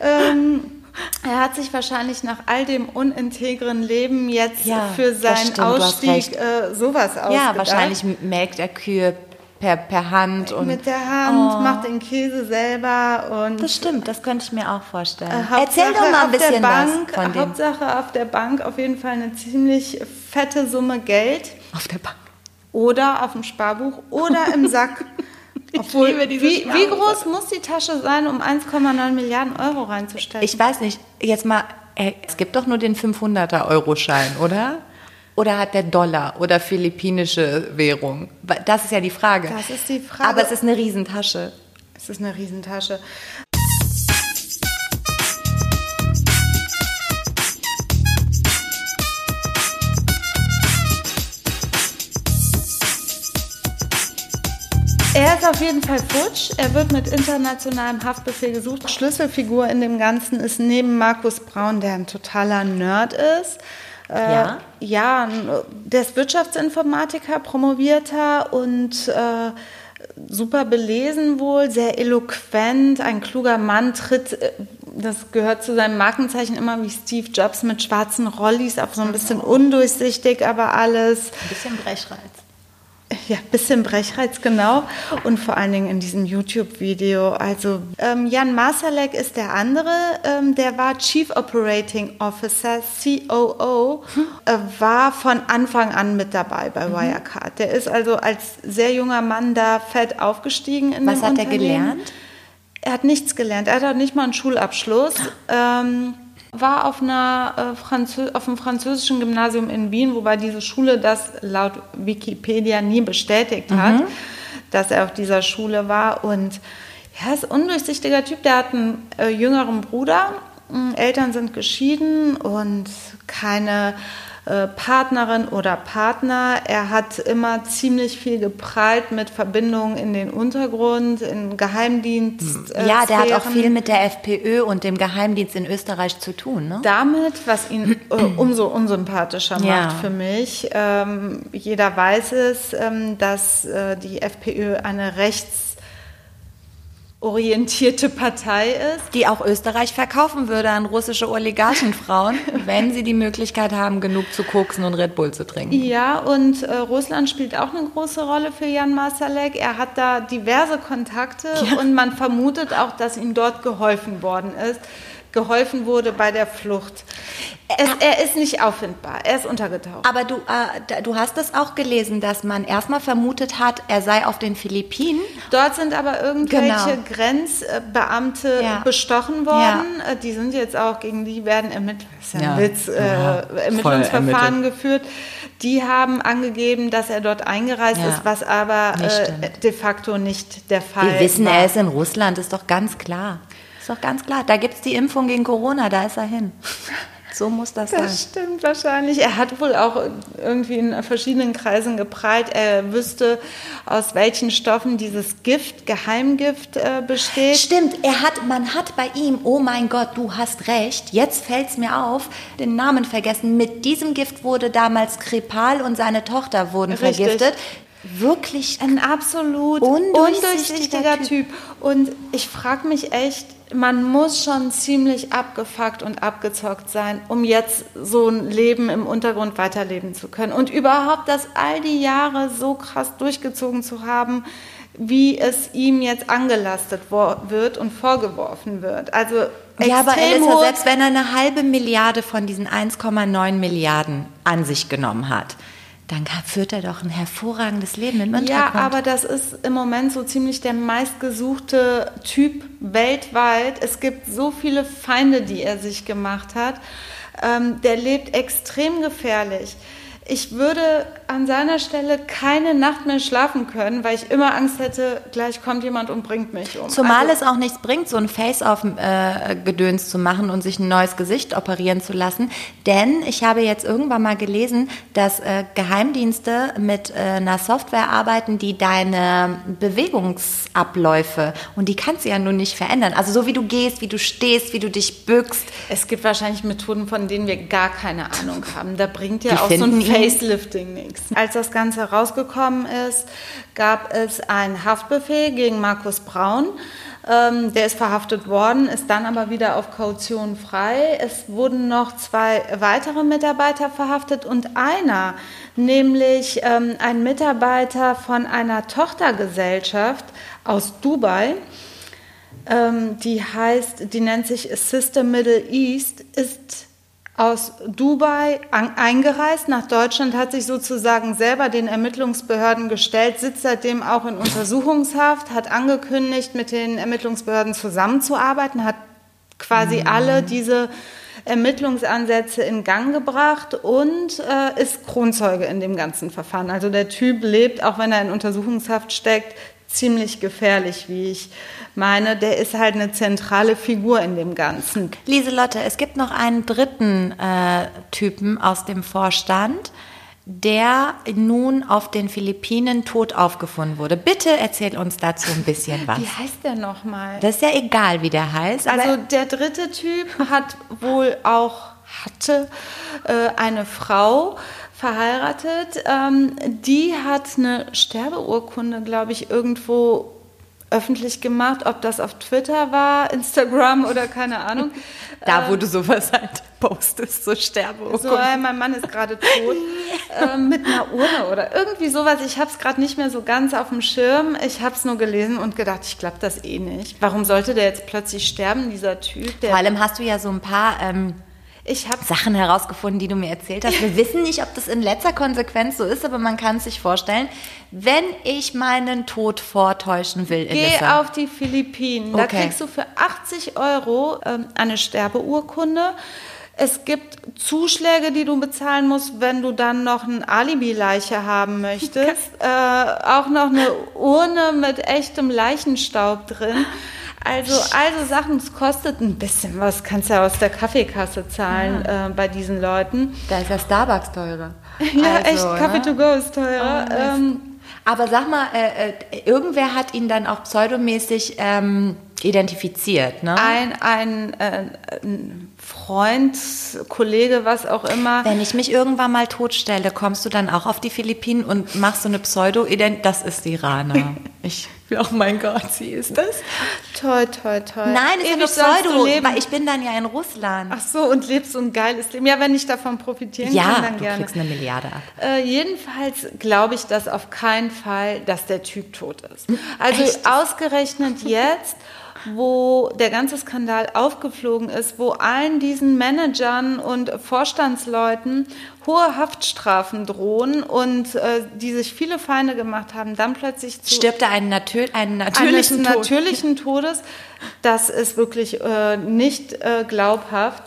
ähm, er hat sich wahrscheinlich nach all dem unintegren Leben jetzt Ja, für seinen stimmt, Ausstieg äh, sowas ausgedacht. Ja, wahrscheinlich melkt er Kühe per, per Hand. Und, mit der Hand, Oh. macht den Käse selber und Das stimmt, das könnte ich mir auch vorstellen. Äh, Erzähl doch mal ein bisschen Bank, was von dem. Hauptsache auf der Bank auf jeden Fall eine ziemlich fette Summe Geld Auf der Bank. oder auf dem Sparbuch oder im Sack. Obwohl, wie, wie groß muss die Tasche sein, um 1,9 Milliarden Euro reinzustellen? Ich weiß nicht, jetzt mal, ey, es gibt doch nur den 500er Euro-Schein, oder? Oder hat der Dollar oder philippinische Währung? Das ist ja die Frage. Das ist die Frage. Aber es ist eine Riesentasche. es ist eine Riesentasche. Er ist auf jeden Fall futsch. Er wird mit internationalem Haftbefehl gesucht. Schlüsselfigur in dem Ganzen ist neben Markus Braun, der ein totaler Nerd ist. Äh, Ja? Ja, der ist Wirtschaftsinformatiker, promovierter und äh, super belesen wohl, sehr eloquent, ein kluger Mann, tritt, äh, das gehört zu seinem Markenzeichen immer wie Steve Jobs mit schwarzen Rollis, auch so ein bisschen undurchsichtig, aber alles. Ein bisschen Brechreiz. Ja, bisschen Brechreiz, genau. Und vor allen Dingen in diesem YouTube-Video. Also ähm, Jan Masalek ist der andere. Ähm, der war Chief Operating Officer, COO, äh, war von Anfang an mit dabei bei Wirecard. Der ist also als sehr junger Mann da fett aufgestiegen in Was hat er gelernt? Er hat nichts gelernt. Er hat auch nicht mal einen Schulabschluss. Ähm, war auf, einer, äh, Franzö auf einem französischen Gymnasium in Wien, wobei diese Schule das laut Wikipedia nie bestätigt hat, dass er auf dieser Schule war. Und ja, ist ein undurchsichtiger Typ. Der hat einen äh, jüngeren Bruder. Mm, Eltern sind geschieden und keine äh, Partnerin oder Partner. Er hat immer ziemlich viel geprallt mit Verbindungen in den Untergrund, in Geheimdienst. äh, Ja, der hat auch Sphären. viel mit der FPÖ und dem Geheimdienst in Österreich zu tun, ne? damit, was ihn äh, umso unsympathischer Ja. macht für mich. Ähm, jeder weiß es, ähm, dass äh, die FPÖ eine rechtsorientierte Partei ist. Die auch Österreich verkaufen würde an russische Oligarchenfrauen, wenn sie die Möglichkeit haben, genug zu koksen und Red Bull zu trinken. Ja, und äh, Russland spielt auch eine große Rolle für Jan Masalek. Er hat da diverse Kontakte und man vermutet auch, dass ihm dort geholfen worden ist, geholfen wurde bei der Flucht. Es, er ist nicht auffindbar, er ist untergetaucht. Aber du, äh, du hast es auch gelesen, dass man erstmal vermutet hat, er sei auf den Philippinen. Dort sind aber irgendwelche Genau. Grenzbeamte Ja. bestochen worden. Äh, Die sind jetzt auch gegen die werden ermittelt. Das ist ja ein Ja. Witz, äh, Ermittlungsverfahren geführt. Die haben angegeben, dass er dort eingereist Ja. ist, was aber äh, de facto nicht der Fall Wir wissen, war. er ist in Russland, ist doch ganz klar. Ist doch ganz klar. Da gibt es die Impfung gegen Corona, da ist er hin. So muss das sein. Das stimmt wahrscheinlich. Er hat wohl auch irgendwie in verschiedenen Kreisen geprallt. Er wüsste, aus welchen Stoffen dieses Gift, Geheimgift äh, besteht. Stimmt, er hat, man hat bei ihm, oh mein Gott, du hast recht, jetzt fällt es mir auf, den Namen vergessen. Mit diesem Gift wurde damals Kripal und seine Tochter wurden Richtig. vergiftet. Wirklich Ein absolut Undurchsichtiger undurchsichtiger typ. Und ich frage mich echt, man muss schon ziemlich abgefuckt und abgezockt sein, um jetzt so ein Leben im Untergrund weiterleben zu können. Und überhaupt das all die Jahre so krass durchgezogen zu haben, wie es ihm jetzt angelastet wird und vorgeworfen wird. Also Ja, aber hohe- selbst wenn er eine halbe Milliarde von diesen 1,9 Milliarden an sich genommen hat, dann führt er doch ein hervorragendes Leben im Untergrund. Ja, aber das ist im Moment so ziemlich der meistgesuchte Typ weltweit. Es gibt so viele Feinde, die er sich gemacht hat. Ähm, der lebt extrem gefährlich. Ich würde an seiner Stelle keine Nacht mehr schlafen können, weil ich immer Angst hätte, gleich kommt jemand und bringt mich um. Zumal Also- es auch nichts bringt, so ein Face-Off-Gedöns zu machen und sich ein neues Gesicht operieren zu lassen. Denn ich habe jetzt irgendwann mal gelesen, dass äh, Geheimdienste mit äh, einer Software arbeiten, die deine Bewegungsabläufe, und die kannst du ja nun nicht verändern. Also so wie du gehst, wie du stehst, wie du dich bückst. Es gibt wahrscheinlich Methoden, von denen wir gar keine Ahnung haben. Da bringt ja Die auch so ein. Facelifting nichts. Als das Ganze rausgekommen ist, gab es einen Haftbefehl gegen Markus Braun. Ähm, der ist verhaftet worden, ist dann aber wieder auf Kaution frei. Es wurden noch zwei weitere Mitarbeiter verhaftet und einer, nämlich ähm, ein Mitarbeiter von einer Tochtergesellschaft aus Dubai, ähm, die heißt, die nennt sich System Middle East, ist aus Dubai eingereist nach Deutschland, hat sich sozusagen selber den Ermittlungsbehörden gestellt, sitzt seitdem auch in Untersuchungshaft, hat angekündigt, mit den Ermittlungsbehörden zusammenzuarbeiten, hat quasi mhm. alle diese Ermittlungsansätze in Gang gebracht und äh, ist Kronzeuge in dem ganzen Verfahren. Also der Typ lebt, auch wenn er in Untersuchungshaft steckt, ziemlich gefährlich, wie ich meine. Der ist halt eine zentrale Figur in dem Ganzen. Lieselotte, es gibt noch einen dritten äh, Typen aus dem Vorstand, der nun auf den Philippinen tot aufgefunden wurde. Bitte erzähl uns dazu ein bisschen was. Wie heißt der nochmal? Das ist ja egal, wie der heißt. Also der dritte Typ hat wohl auch hatte äh, eine Frau, verheiratet. Ähm, die hat eine Sterbeurkunde, glaube ich, irgendwo öffentlich gemacht, ob das auf Twitter war, Instagram oder keine Ahnung. Da, wo äh, du sowas halt postest, so Sterbeurkunde. So, äh, mein Mann ist gerade tot. äh, mit einer Urne oder irgendwie sowas. Ich habe es gerade nicht mehr so ganz auf dem Schirm. Ich habe es nur gelesen und gedacht, ich glaube das eh nicht. Warum sollte der jetzt plötzlich sterben, dieser Typ? Vor allem hast du ja so ein paar... Ähm ich habe Sachen herausgefunden, die du mir erzählt hast. Wir wissen nicht, ob das in letzter Konsequenz so ist, aber man kann es sich vorstellen. Wenn ich meinen Tod vortäuschen will, Geh Elissa. auf die Philippinen. Okay. Da kriegst du für 80 Euro ähm, eine Sterbeurkunde. Es gibt Zuschläge, die du bezahlen musst, wenn du dann noch eine Alibi-Leiche haben möchtest. äh, auch noch eine Urne mit echtem Leichenstaub drin. Also, also Sachen, es kostet ein bisschen was, kannst du ja aus der Kaffeekasse zahlen ja. äh, bei diesen Leuten. Da ist ja Starbucks teurer. ja, also, echt, Kaffee ne? to go ist teurer. Oh, ähm, aber sag mal, äh, äh, irgendwer hat ihn dann auch pseudomäßig ähm, identifiziert, ne? Ein, ein, äh, ein Freund, Kollege, was auch immer. Wenn ich mich irgendwann mal totstelle, kommst du dann auch auf die Philippinen und machst so eine Pseudo-Ident? Das ist die Rana. Ich, oh mein Gott, sie ist das. Toll, toll, toll. Nein, es ist eine Pseudo, weil ich bin dann ja in Russland. Ach so, und lebst so ein geiles Leben. Ja, wenn ich davon profitieren ja, kann, dann du gerne. Ja, kriegst eine Milliarde ab. Äh, jedenfalls glaube ich das auf keinen Fall, dass der Typ tot ist. Also Echt? ausgerechnet jetzt wo der ganze Skandal aufgeflogen ist, wo allen diesen Managern und Vorstandsleuten hohe Haftstrafen drohen und äh, die sich viele Feinde gemacht haben, dann plötzlich zu stirbt er einen, natür einen natürlichen, Tod. natürlichen Todes. Das ist wirklich äh, nicht äh, glaubhaft.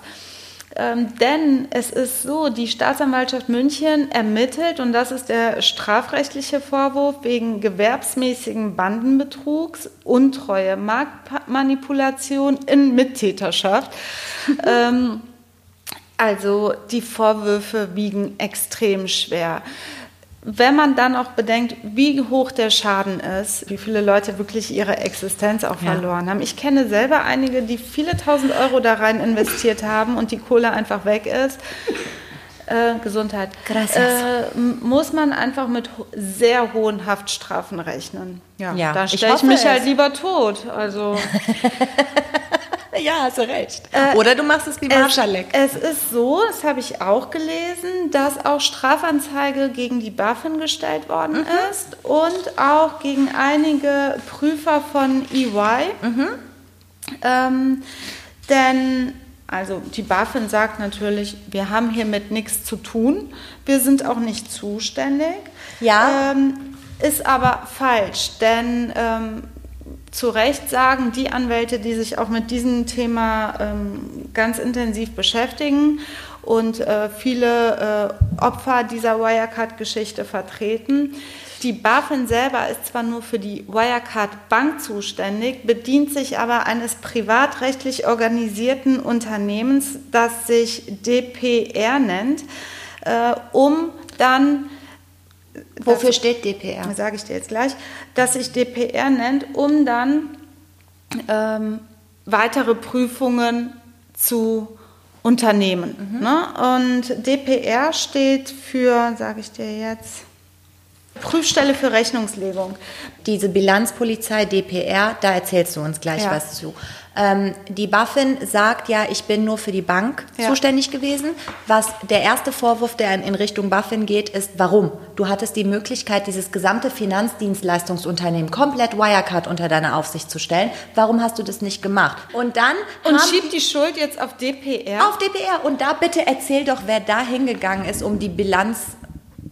Ähm, denn es ist so, die Staatsanwaltschaft München ermittelt, und das ist der strafrechtliche Vorwurf, wegen gewerbsmäßigen Bandenbetrugs, Untreue, Marktmanipulation in Mittäterschaft. ähm, also die Vorwürfe wiegen extrem schwer. Wenn man dann auch bedenkt, wie hoch der Schaden ist, wie viele Leute wirklich ihre Existenz auch ja. verloren haben. Ich kenne selber einige, die viele tausend Euro da rein investiert haben und die Kohle einfach weg ist. Äh, Gesundheit. Äh, muss man einfach mit sehr hohen Haftstrafen rechnen. Ja, ja da stelle ich, ich mich halt lieber tot. Also ja, hast du recht. Äh, Oder du machst es wie Marschalek. Es, es ist so, das habe ich auch gelesen, dass auch Strafanzeige gegen die BaFin gestellt worden mhm. ist und auch gegen einige Prüfer von EY. Mhm. Ähm, denn also die BaFin sagt natürlich, wir haben hiermit nichts zu tun, wir sind auch nicht zuständig. Ja. Ähm, ist aber falsch, denn ähm, zu Recht sagen die Anwälte, die sich auch mit diesem Thema ähm, ganz intensiv beschäftigen und äh, viele äh, Opfer dieser Wirecard-Geschichte vertreten. Die BaFin selber ist zwar nur für die Wirecard-Bank zuständig, bedient sich aber eines privatrechtlich organisierten Unternehmens, das sich DPR nennt, äh, um dann Wofür steht DPR? Sage ich dir jetzt gleich, dass sich DPR nennt, um dann ähm, weitere Prüfungen zu unternehmen. Mhm. Ne? Und DPR steht für, sage ich dir jetzt, Prüfstelle für Rechnungslegung. Diese Bilanzpolizei DPR, da erzählst du uns gleich Ja. was zu. Ähm, die BaFin sagt ja, ich bin nur für die Bank Ja. zuständig gewesen. Was der erste Vorwurf, der in- in Richtung BaFin geht, ist, warum? Du hattest die Möglichkeit, dieses gesamte Finanzdienstleistungsunternehmen komplett Wirecard unter deine Aufsicht zu stellen. Warum hast du das nicht gemacht? Und dann Und schiebt die Schuld jetzt auf DPR. auf DPR. Und da bitte erzähl doch, wer da hingegangen ist, um die Bilanz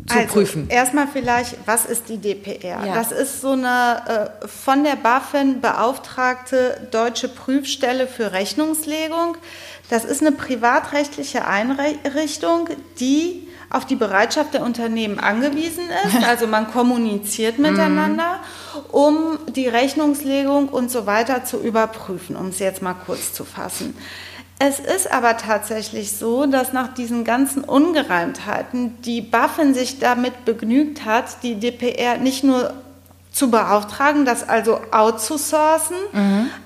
zu also, prüfen. Erstmal vielleicht, was ist die DPR? Ja. Das ist so eine äh, von der BaFin beauftragte deutsche Prüfstelle für Rechnungslegung. Das ist eine privatrechtliche Einrichtung, die auf die Bereitschaft der Unternehmen angewiesen ist. Also man kommuniziert miteinander, um die Rechnungslegung und so weiter zu überprüfen, um es jetzt mal kurz zu fassen. Es ist aber tatsächlich so, dass nach diesen ganzen Ungereimtheiten die BaFin sich damit begnügt hat, die DPR nicht nur zu beauftragen, das also outzusourcen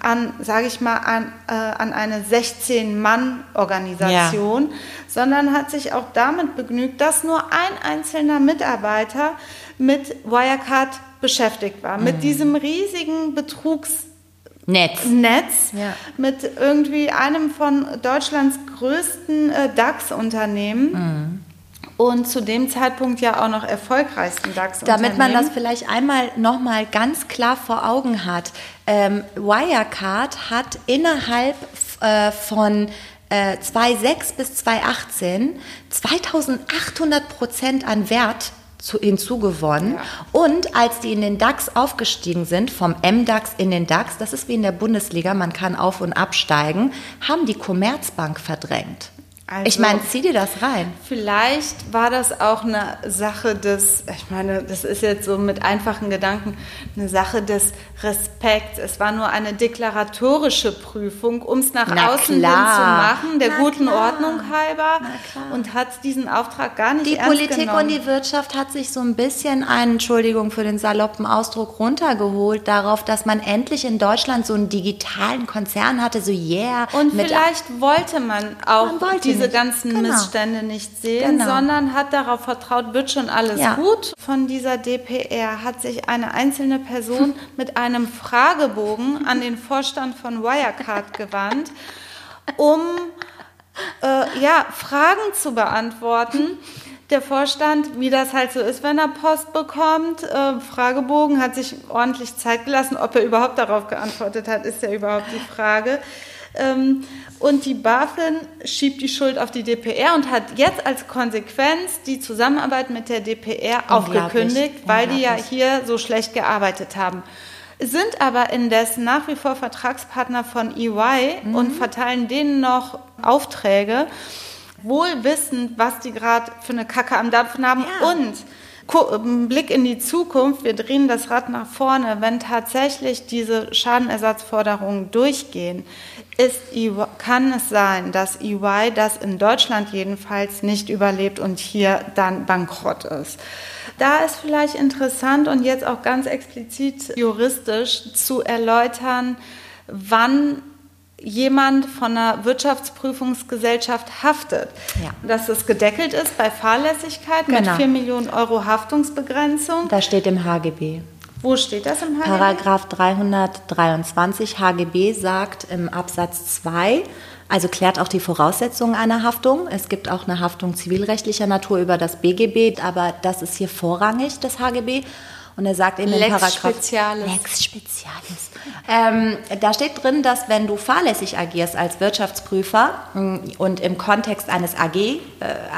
an, sage ich mal, an, äh, an eine 16-Mann-Organisation, sondern hat sich auch damit begnügt, dass nur ein einzelner Mitarbeiter mit Wirecard beschäftigt war, mit diesem riesigen Betrugs Netz. Netz Ja. mit irgendwie einem von Deutschlands größten äh, DAX-Unternehmen Mhm. und zu dem Zeitpunkt ja auch noch erfolgreichsten DAX-Unternehmen. Damit man das vielleicht einmal nochmal ganz klar vor Augen hat. Ähm, Wirecard hat innerhalb äh, von äh, 2006 bis 2018 2800 Prozent an Wert zu, hinzugewonnen. Und als die in den DAX aufgestiegen sind, vom MDAX in den DAX, das ist wie in der Bundesliga, man kann auf und absteigen, haben die Commerzbank verdrängt. Also- ich meine, zieh dir das rein. Vielleicht war das auch eine Sache des, ich meine, das ist jetzt so mit einfachen Gedanken, eine Sache des Respekts. Es war nur eine deklaratorische Prüfung, um es nach Na außen hin zu klar. machen, der Na guten klar. Ordnung halber klar. und hat diesen Auftrag gar nicht Die ernst Politik genommen. und die Wirtschaft hat sich so ein bisschen einen, Entschuldigung für den saloppen Ausdruck, runtergeholt darauf, dass man endlich in Deutschland so einen digitalen Konzern hatte, so yeah. Und vielleicht wollte man auch Man wollte diese nicht. ganzen Genau. Missstände nicht sehen, Genau. sondern hat darauf vertraut, wird schon alles Ja. gut. Von dieser DPR hat sich eine einzelne Person mit einem Fragebogen an den Vorstand von Wirecard gewandt, um äh, ja, Fragen zu beantworten. Der Vorstand, wie das halt so ist, wenn er Post bekommt, äh, Fragebogen, hat sich ordentlich Zeit gelassen. Ob er überhaupt darauf geantwortet hat, ist ja überhaupt die Frage. Ähm, und die BaFin schiebt die Schuld auf die DPR und hat jetzt als Konsequenz die Zusammenarbeit mit der DPR aufgekündigt, weil die ja hier so schlecht gearbeitet haben. Sind aber indessen nach wie vor Vertragspartner von EY Mhm. und verteilen denen noch Aufträge, wohl wissend, was die gerade für eine Kacke am Dampfen haben Ja. und ein Blick in die Zukunft, wir drehen das Rad nach vorne, wenn tatsächlich diese Schadenersatzforderungen durchgehen, ist kann es sein, dass EY das in Deutschland jedenfalls nicht überlebt und hier dann bankrott ist. Da ist vielleicht interessant und jetzt auch ganz explizit juristisch zu erläutern, wann jemand von einer Wirtschaftsprüfungsgesellschaft haftet. Ja. Dass es gedeckelt ist bei Fahrlässigkeit mit Genau. 4 Millionen Euro Haftungsbegrenzung. Da steht im HGB. Wo steht das im HGB? Paragraph 323 HGB sagt im Absatz 2, also klärt auch die Voraussetzungen einer Haftung. Es gibt auch eine Haftung zivilrechtlicher Natur über das BGB, aber das ist hier vorrangig, das HGB. Und er sagt in dem Lex Paragraph Specialis. Lex Specialis. Ähm, da steht drin, dass wenn du fahrlässig agierst als Wirtschaftsprüfer mh, und im Kontext eines AG, äh,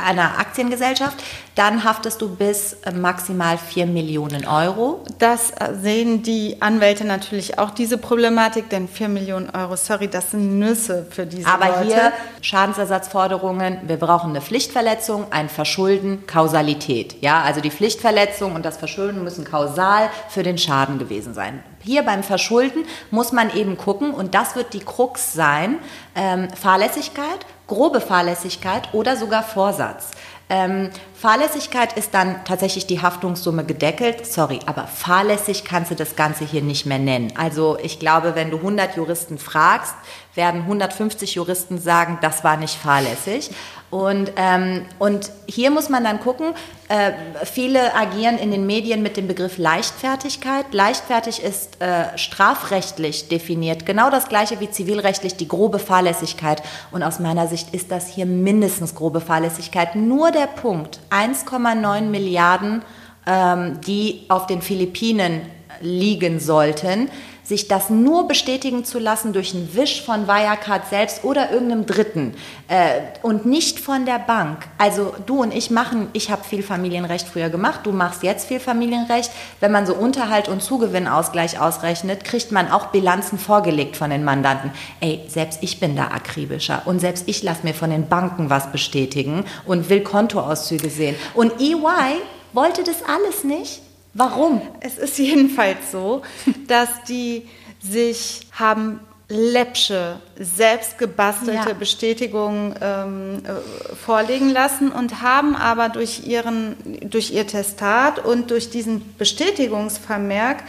einer Aktiengesellschaft, dann haftest du bis äh, maximal 4 Millionen Euro. Das äh, sehen die Anwälte natürlich auch, diese Problematik, denn 4 Millionen Euro, sorry, das sind Nüsse für diese Aber Leute. hier Schadensersatzforderungen, wir brauchen eine Pflichtverletzung, ein Verschulden, Kausalität. Ja, also die Pflichtverletzung und das Verschulden müssen kausal für den Schaden gewesen sein. Hier beim Verschulden muss man eben gucken, und das wird die Krux sein, ähm, Fahrlässigkeit, grobe Fahrlässigkeit oder sogar Vorsatz. Ähm, Fahrlässigkeit ist dann tatsächlich die Haftungssumme gedeckelt. Sorry, aber fahrlässig kannst du das Ganze hier nicht mehr nennen. Also ich glaube, wenn du 100 Juristen fragst, werden 150 Juristen sagen, das war nicht fahrlässig. Und, ähm, und hier muss man dann gucken, Äh, viele agieren in den Medien mit dem Begriff Leichtfertigkeit. Leichtfertig ist äh, strafrechtlich definiert, genau das gleiche wie zivilrechtlich die grobe Fahrlässigkeit. Und aus meiner Sicht ist das hier mindestens grobe Fahrlässigkeit. Nur der Punkt 1,9 Milliarden, ähm, die auf den Philippinen liegen sollten, sich das nur bestätigen zu lassen durch einen Wisch von Wirecard selbst oder irgendeinem Dritten äh, und nicht von der Bank. Also du und ich machen, ich habe viel Familienrecht früher gemacht, du machst jetzt viel Familienrecht. Wenn man so Unterhalt und Zugewinnausgleich ausrechnet, kriegt man auch Bilanzen vorgelegt von den Mandanten. Ey, selbst ich bin da akribischer und selbst ich lasse mir von den Banken was bestätigen und will Kontoauszüge sehen. Und EY wollte das alles nicht. Warum? Es ist jedenfalls so, dass die sich haben läppsche, selbst gebastelte ja. Bestätigungen ähm, äh, vorlegen lassen und haben aber durch, ihren, durch ihr Testat und durch diesen Bestätigungsvermerk,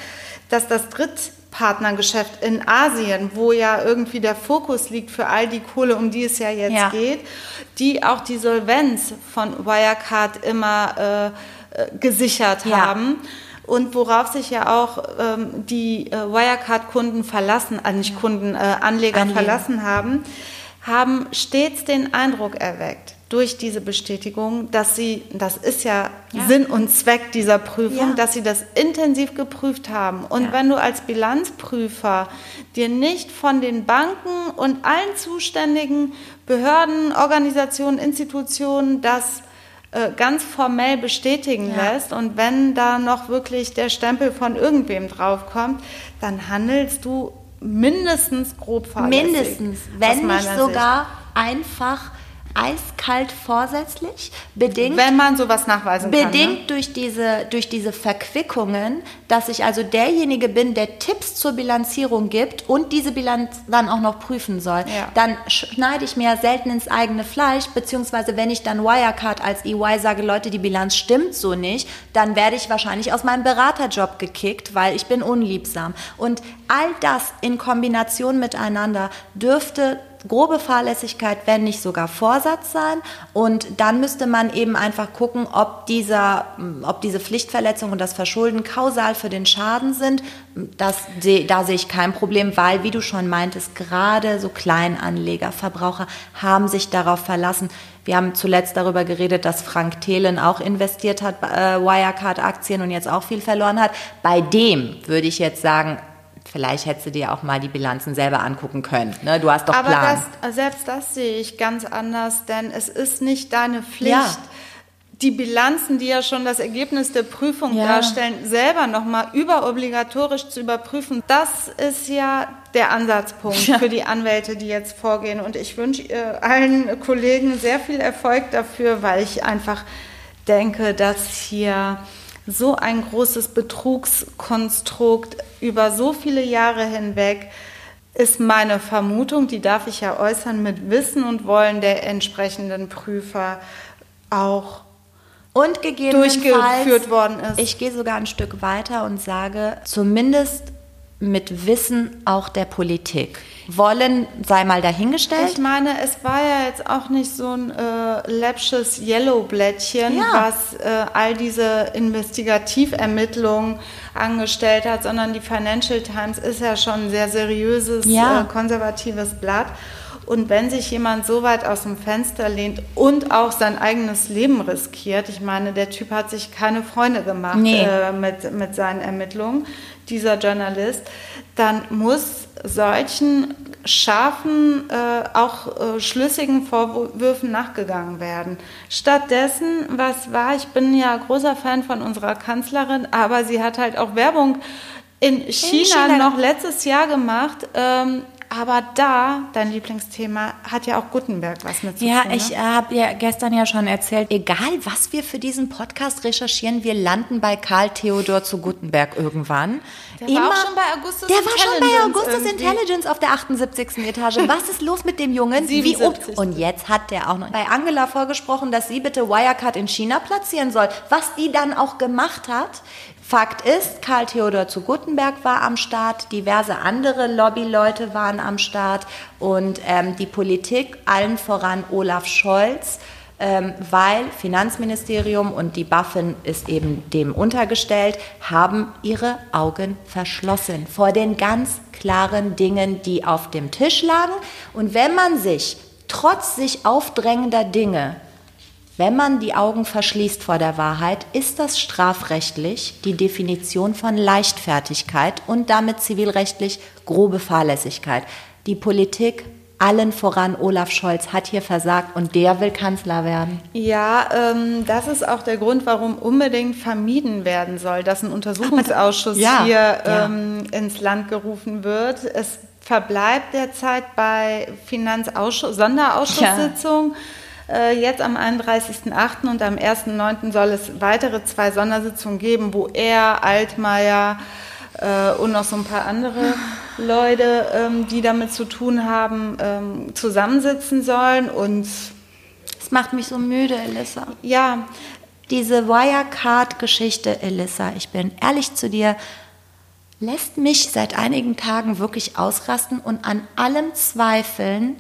dass das Drittpartnergeschäft in Asien, wo ja irgendwie der Fokus liegt für all die Kohle, um die es ja jetzt ja. geht, die auch die Solvenz von Wirecard immer äh, gesichert ja. haben und worauf sich ja auch ähm, die äh, Wirecard-Kunden verlassen, äh, nicht Kunden, äh, Anleger Anleger. verlassen haben, haben stets den Eindruck erweckt durch diese Bestätigung, dass sie, das ist ja, ja. Sinn und Zweck dieser Prüfung, ja. dass sie das intensiv geprüft haben. Und ja. wenn du als Bilanzprüfer dir nicht von den Banken und allen zuständigen Behörden, Organisationen, Institutionen das äh, ganz formell bestätigen ja. lässt und wenn da noch wirklich der Stempel von irgendwem draufkommt, dann handelst du mindestens grob fahrlässig. Mindestens, wenn nicht sogar einfach eiskalt vorsätzlich, bedingt. Wenn man sowas nachweisen bedingt kann. Bedingt ne? durch, diese, durch diese Verquickungen, dass ich also derjenige bin, der Tipps zur Bilanzierung gibt und diese Bilanz dann auch noch prüfen soll. Ja. Dann schneide ich mir selten ins eigene Fleisch, beziehungsweise wenn ich dann Wirecard als EY sage, Leute, die Bilanz stimmt so nicht, dann werde ich wahrscheinlich aus meinem Beraterjob gekickt, weil ich bin unliebsam. Und all das in Kombination miteinander dürfte grobe Fahrlässigkeit, wenn nicht sogar Vorsatz sein. Und dann müsste man eben einfach gucken, ob, dieser, ob diese Pflichtverletzung und das Verschulden kausal für den Schaden sind. Das, da sehe ich kein Problem, weil, wie du schon meintest, gerade so Kleinanleger, Verbraucher haben sich darauf verlassen. Wir haben zuletzt darüber geredet, dass Frank Thelen auch investiert hat, äh, Wirecard-Aktien und jetzt auch viel verloren hat. Bei dem würde ich jetzt sagen, vielleicht hättest du dir auch mal die Bilanzen selber angucken können. Ne? Du hast doch Aber Plan. Das, selbst das sehe ich ganz anders, denn es ist nicht deine Pflicht, ja. die Bilanzen, die ja schon das Ergebnis der Prüfung ja. darstellen, selber nochmal überobligatorisch zu überprüfen. Das ist ja der Ansatzpunkt ja. für die Anwälte, die jetzt vorgehen. Und ich wünsche äh, allen Kollegen sehr viel Erfolg dafür, weil ich einfach denke, dass hier so ein großes Betrugskonstrukt über so viele Jahre hinweg ist meine Vermutung, die darf ich ja äußern, mit Wissen und Wollen der entsprechenden Prüfer auch und durchgeführt worden ist. Ich gehe sogar ein Stück weiter und sage, zumindest mit Wissen auch der Politik. Wollen sei mal dahingestellt. Ich meine, es war ja jetzt auch nicht so ein äh, läppsches Yellow-Blättchen, ja. was äh, all diese Investigativermittlungen angestellt hat, sondern die Financial Times ist ja schon ein sehr seriöses, ja. äh, konservatives Blatt. Und wenn sich jemand so weit aus dem Fenster lehnt und auch sein eigenes Leben riskiert, ich meine, der Typ hat sich keine Freunde gemacht nee. äh, mit, mit seinen Ermittlungen, dieser Journalist, dann muss solchen scharfen, äh, auch äh, schlüssigen Vorwürfen nachgegangen werden. Stattdessen, was war, ich bin ja großer Fan von unserer Kanzlerin, aber sie hat halt auch Werbung in China, in China. noch letztes Jahr gemacht. Ähm, aber da, dein Lieblingsthema, hat ja auch Gutenberg was mit zu ja, tun. Ja, ich äh, habe ja gestern ja schon erzählt, egal was wir für diesen Podcast recherchieren, wir landen bei Karl Theodor zu Gutenberg irgendwann. Der Immer, war auch schon bei Augustus Der war schon bei Augustus irgendwie. Intelligence auf der 78. Etage. Was ist los mit dem Jungen? 77. Wie, und jetzt hat der auch noch bei Angela vorgesprochen, dass sie bitte Wirecard in China platzieren soll. Was die dann auch gemacht hat, Fakt ist, Karl Theodor zu Gutenberg war am Start, diverse andere Lobbyleute waren am Start und ähm, die Politik, allen voran Olaf Scholz, ähm, weil Finanzministerium und die BaFin ist eben dem untergestellt, haben ihre Augen verschlossen vor den ganz klaren Dingen, die auf dem Tisch lagen. Und wenn man sich trotz sich aufdrängender Dinge wenn man die Augen verschließt vor der Wahrheit, ist das strafrechtlich die Definition von Leichtfertigkeit und damit zivilrechtlich grobe Fahrlässigkeit. Die Politik allen voran Olaf Scholz hat hier versagt und der will Kanzler werden. Ja, ähm, das ist auch der Grund, warum unbedingt vermieden werden soll, dass ein Untersuchungsausschuss ja, hier ähm, ja. ins Land gerufen wird. Es verbleibt derzeit bei Finanzausschuss, Sonderausschusssitzungen. Ja jetzt am 31.08. und am 1.09. soll es weitere zwei Sondersitzungen geben, wo er, Altmaier äh, und noch so ein paar andere Leute, ähm, die damit zu tun haben, ähm, zusammensitzen sollen. Und es macht mich so müde, Elissa. Ja. Diese Wirecard-Geschichte, Elissa, ich bin ehrlich zu dir, lässt mich seit einigen Tagen wirklich ausrasten und an allem zweifeln,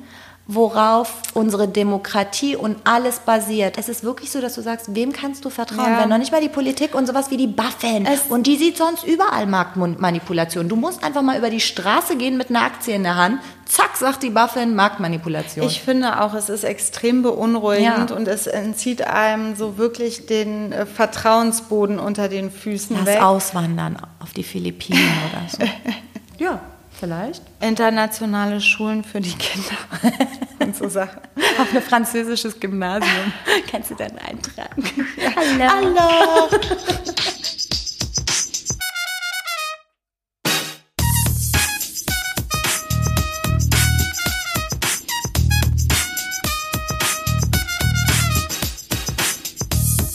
worauf unsere Demokratie und alles basiert. Es ist wirklich so, dass du sagst, wem kannst du vertrauen? Ja. Wenn noch nicht mal die Politik und sowas wie die Buffen. und die sieht sonst überall Marktmanipulation. Du musst einfach mal über die Straße gehen mit einer Aktie in der Hand. Zack, sagt die Buffen, Marktmanipulation. Ich finde auch, es ist extrem beunruhigend ja. und es entzieht einem so wirklich den äh, Vertrauensboden unter den Füßen weg. auswandern auf die Philippinen oder so. ja vielleicht. Internationale Schulen für die Kinder und so Sachen. Auf ein französisches Gymnasium. Kannst du dann eintragen? Hallo. Hallo.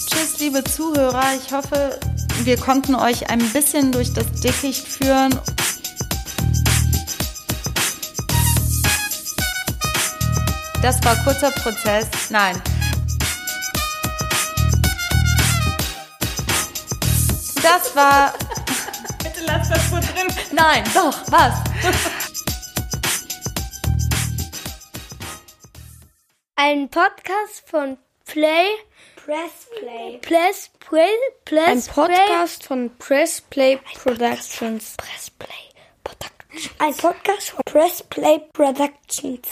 Tschüss, liebe Zuhörer. Ich hoffe, wir konnten euch ein bisschen durch das Dickicht führen. Das war kurzer Prozess. Nein. Das war. Bitte lass das so drin. Nein, doch, was? Ein Podcast von Play. Press Play. Press Play. Press Ein Podcast Play. von Press Play Productions. Press Play Productions. Ein Podcast von Press Play Productions.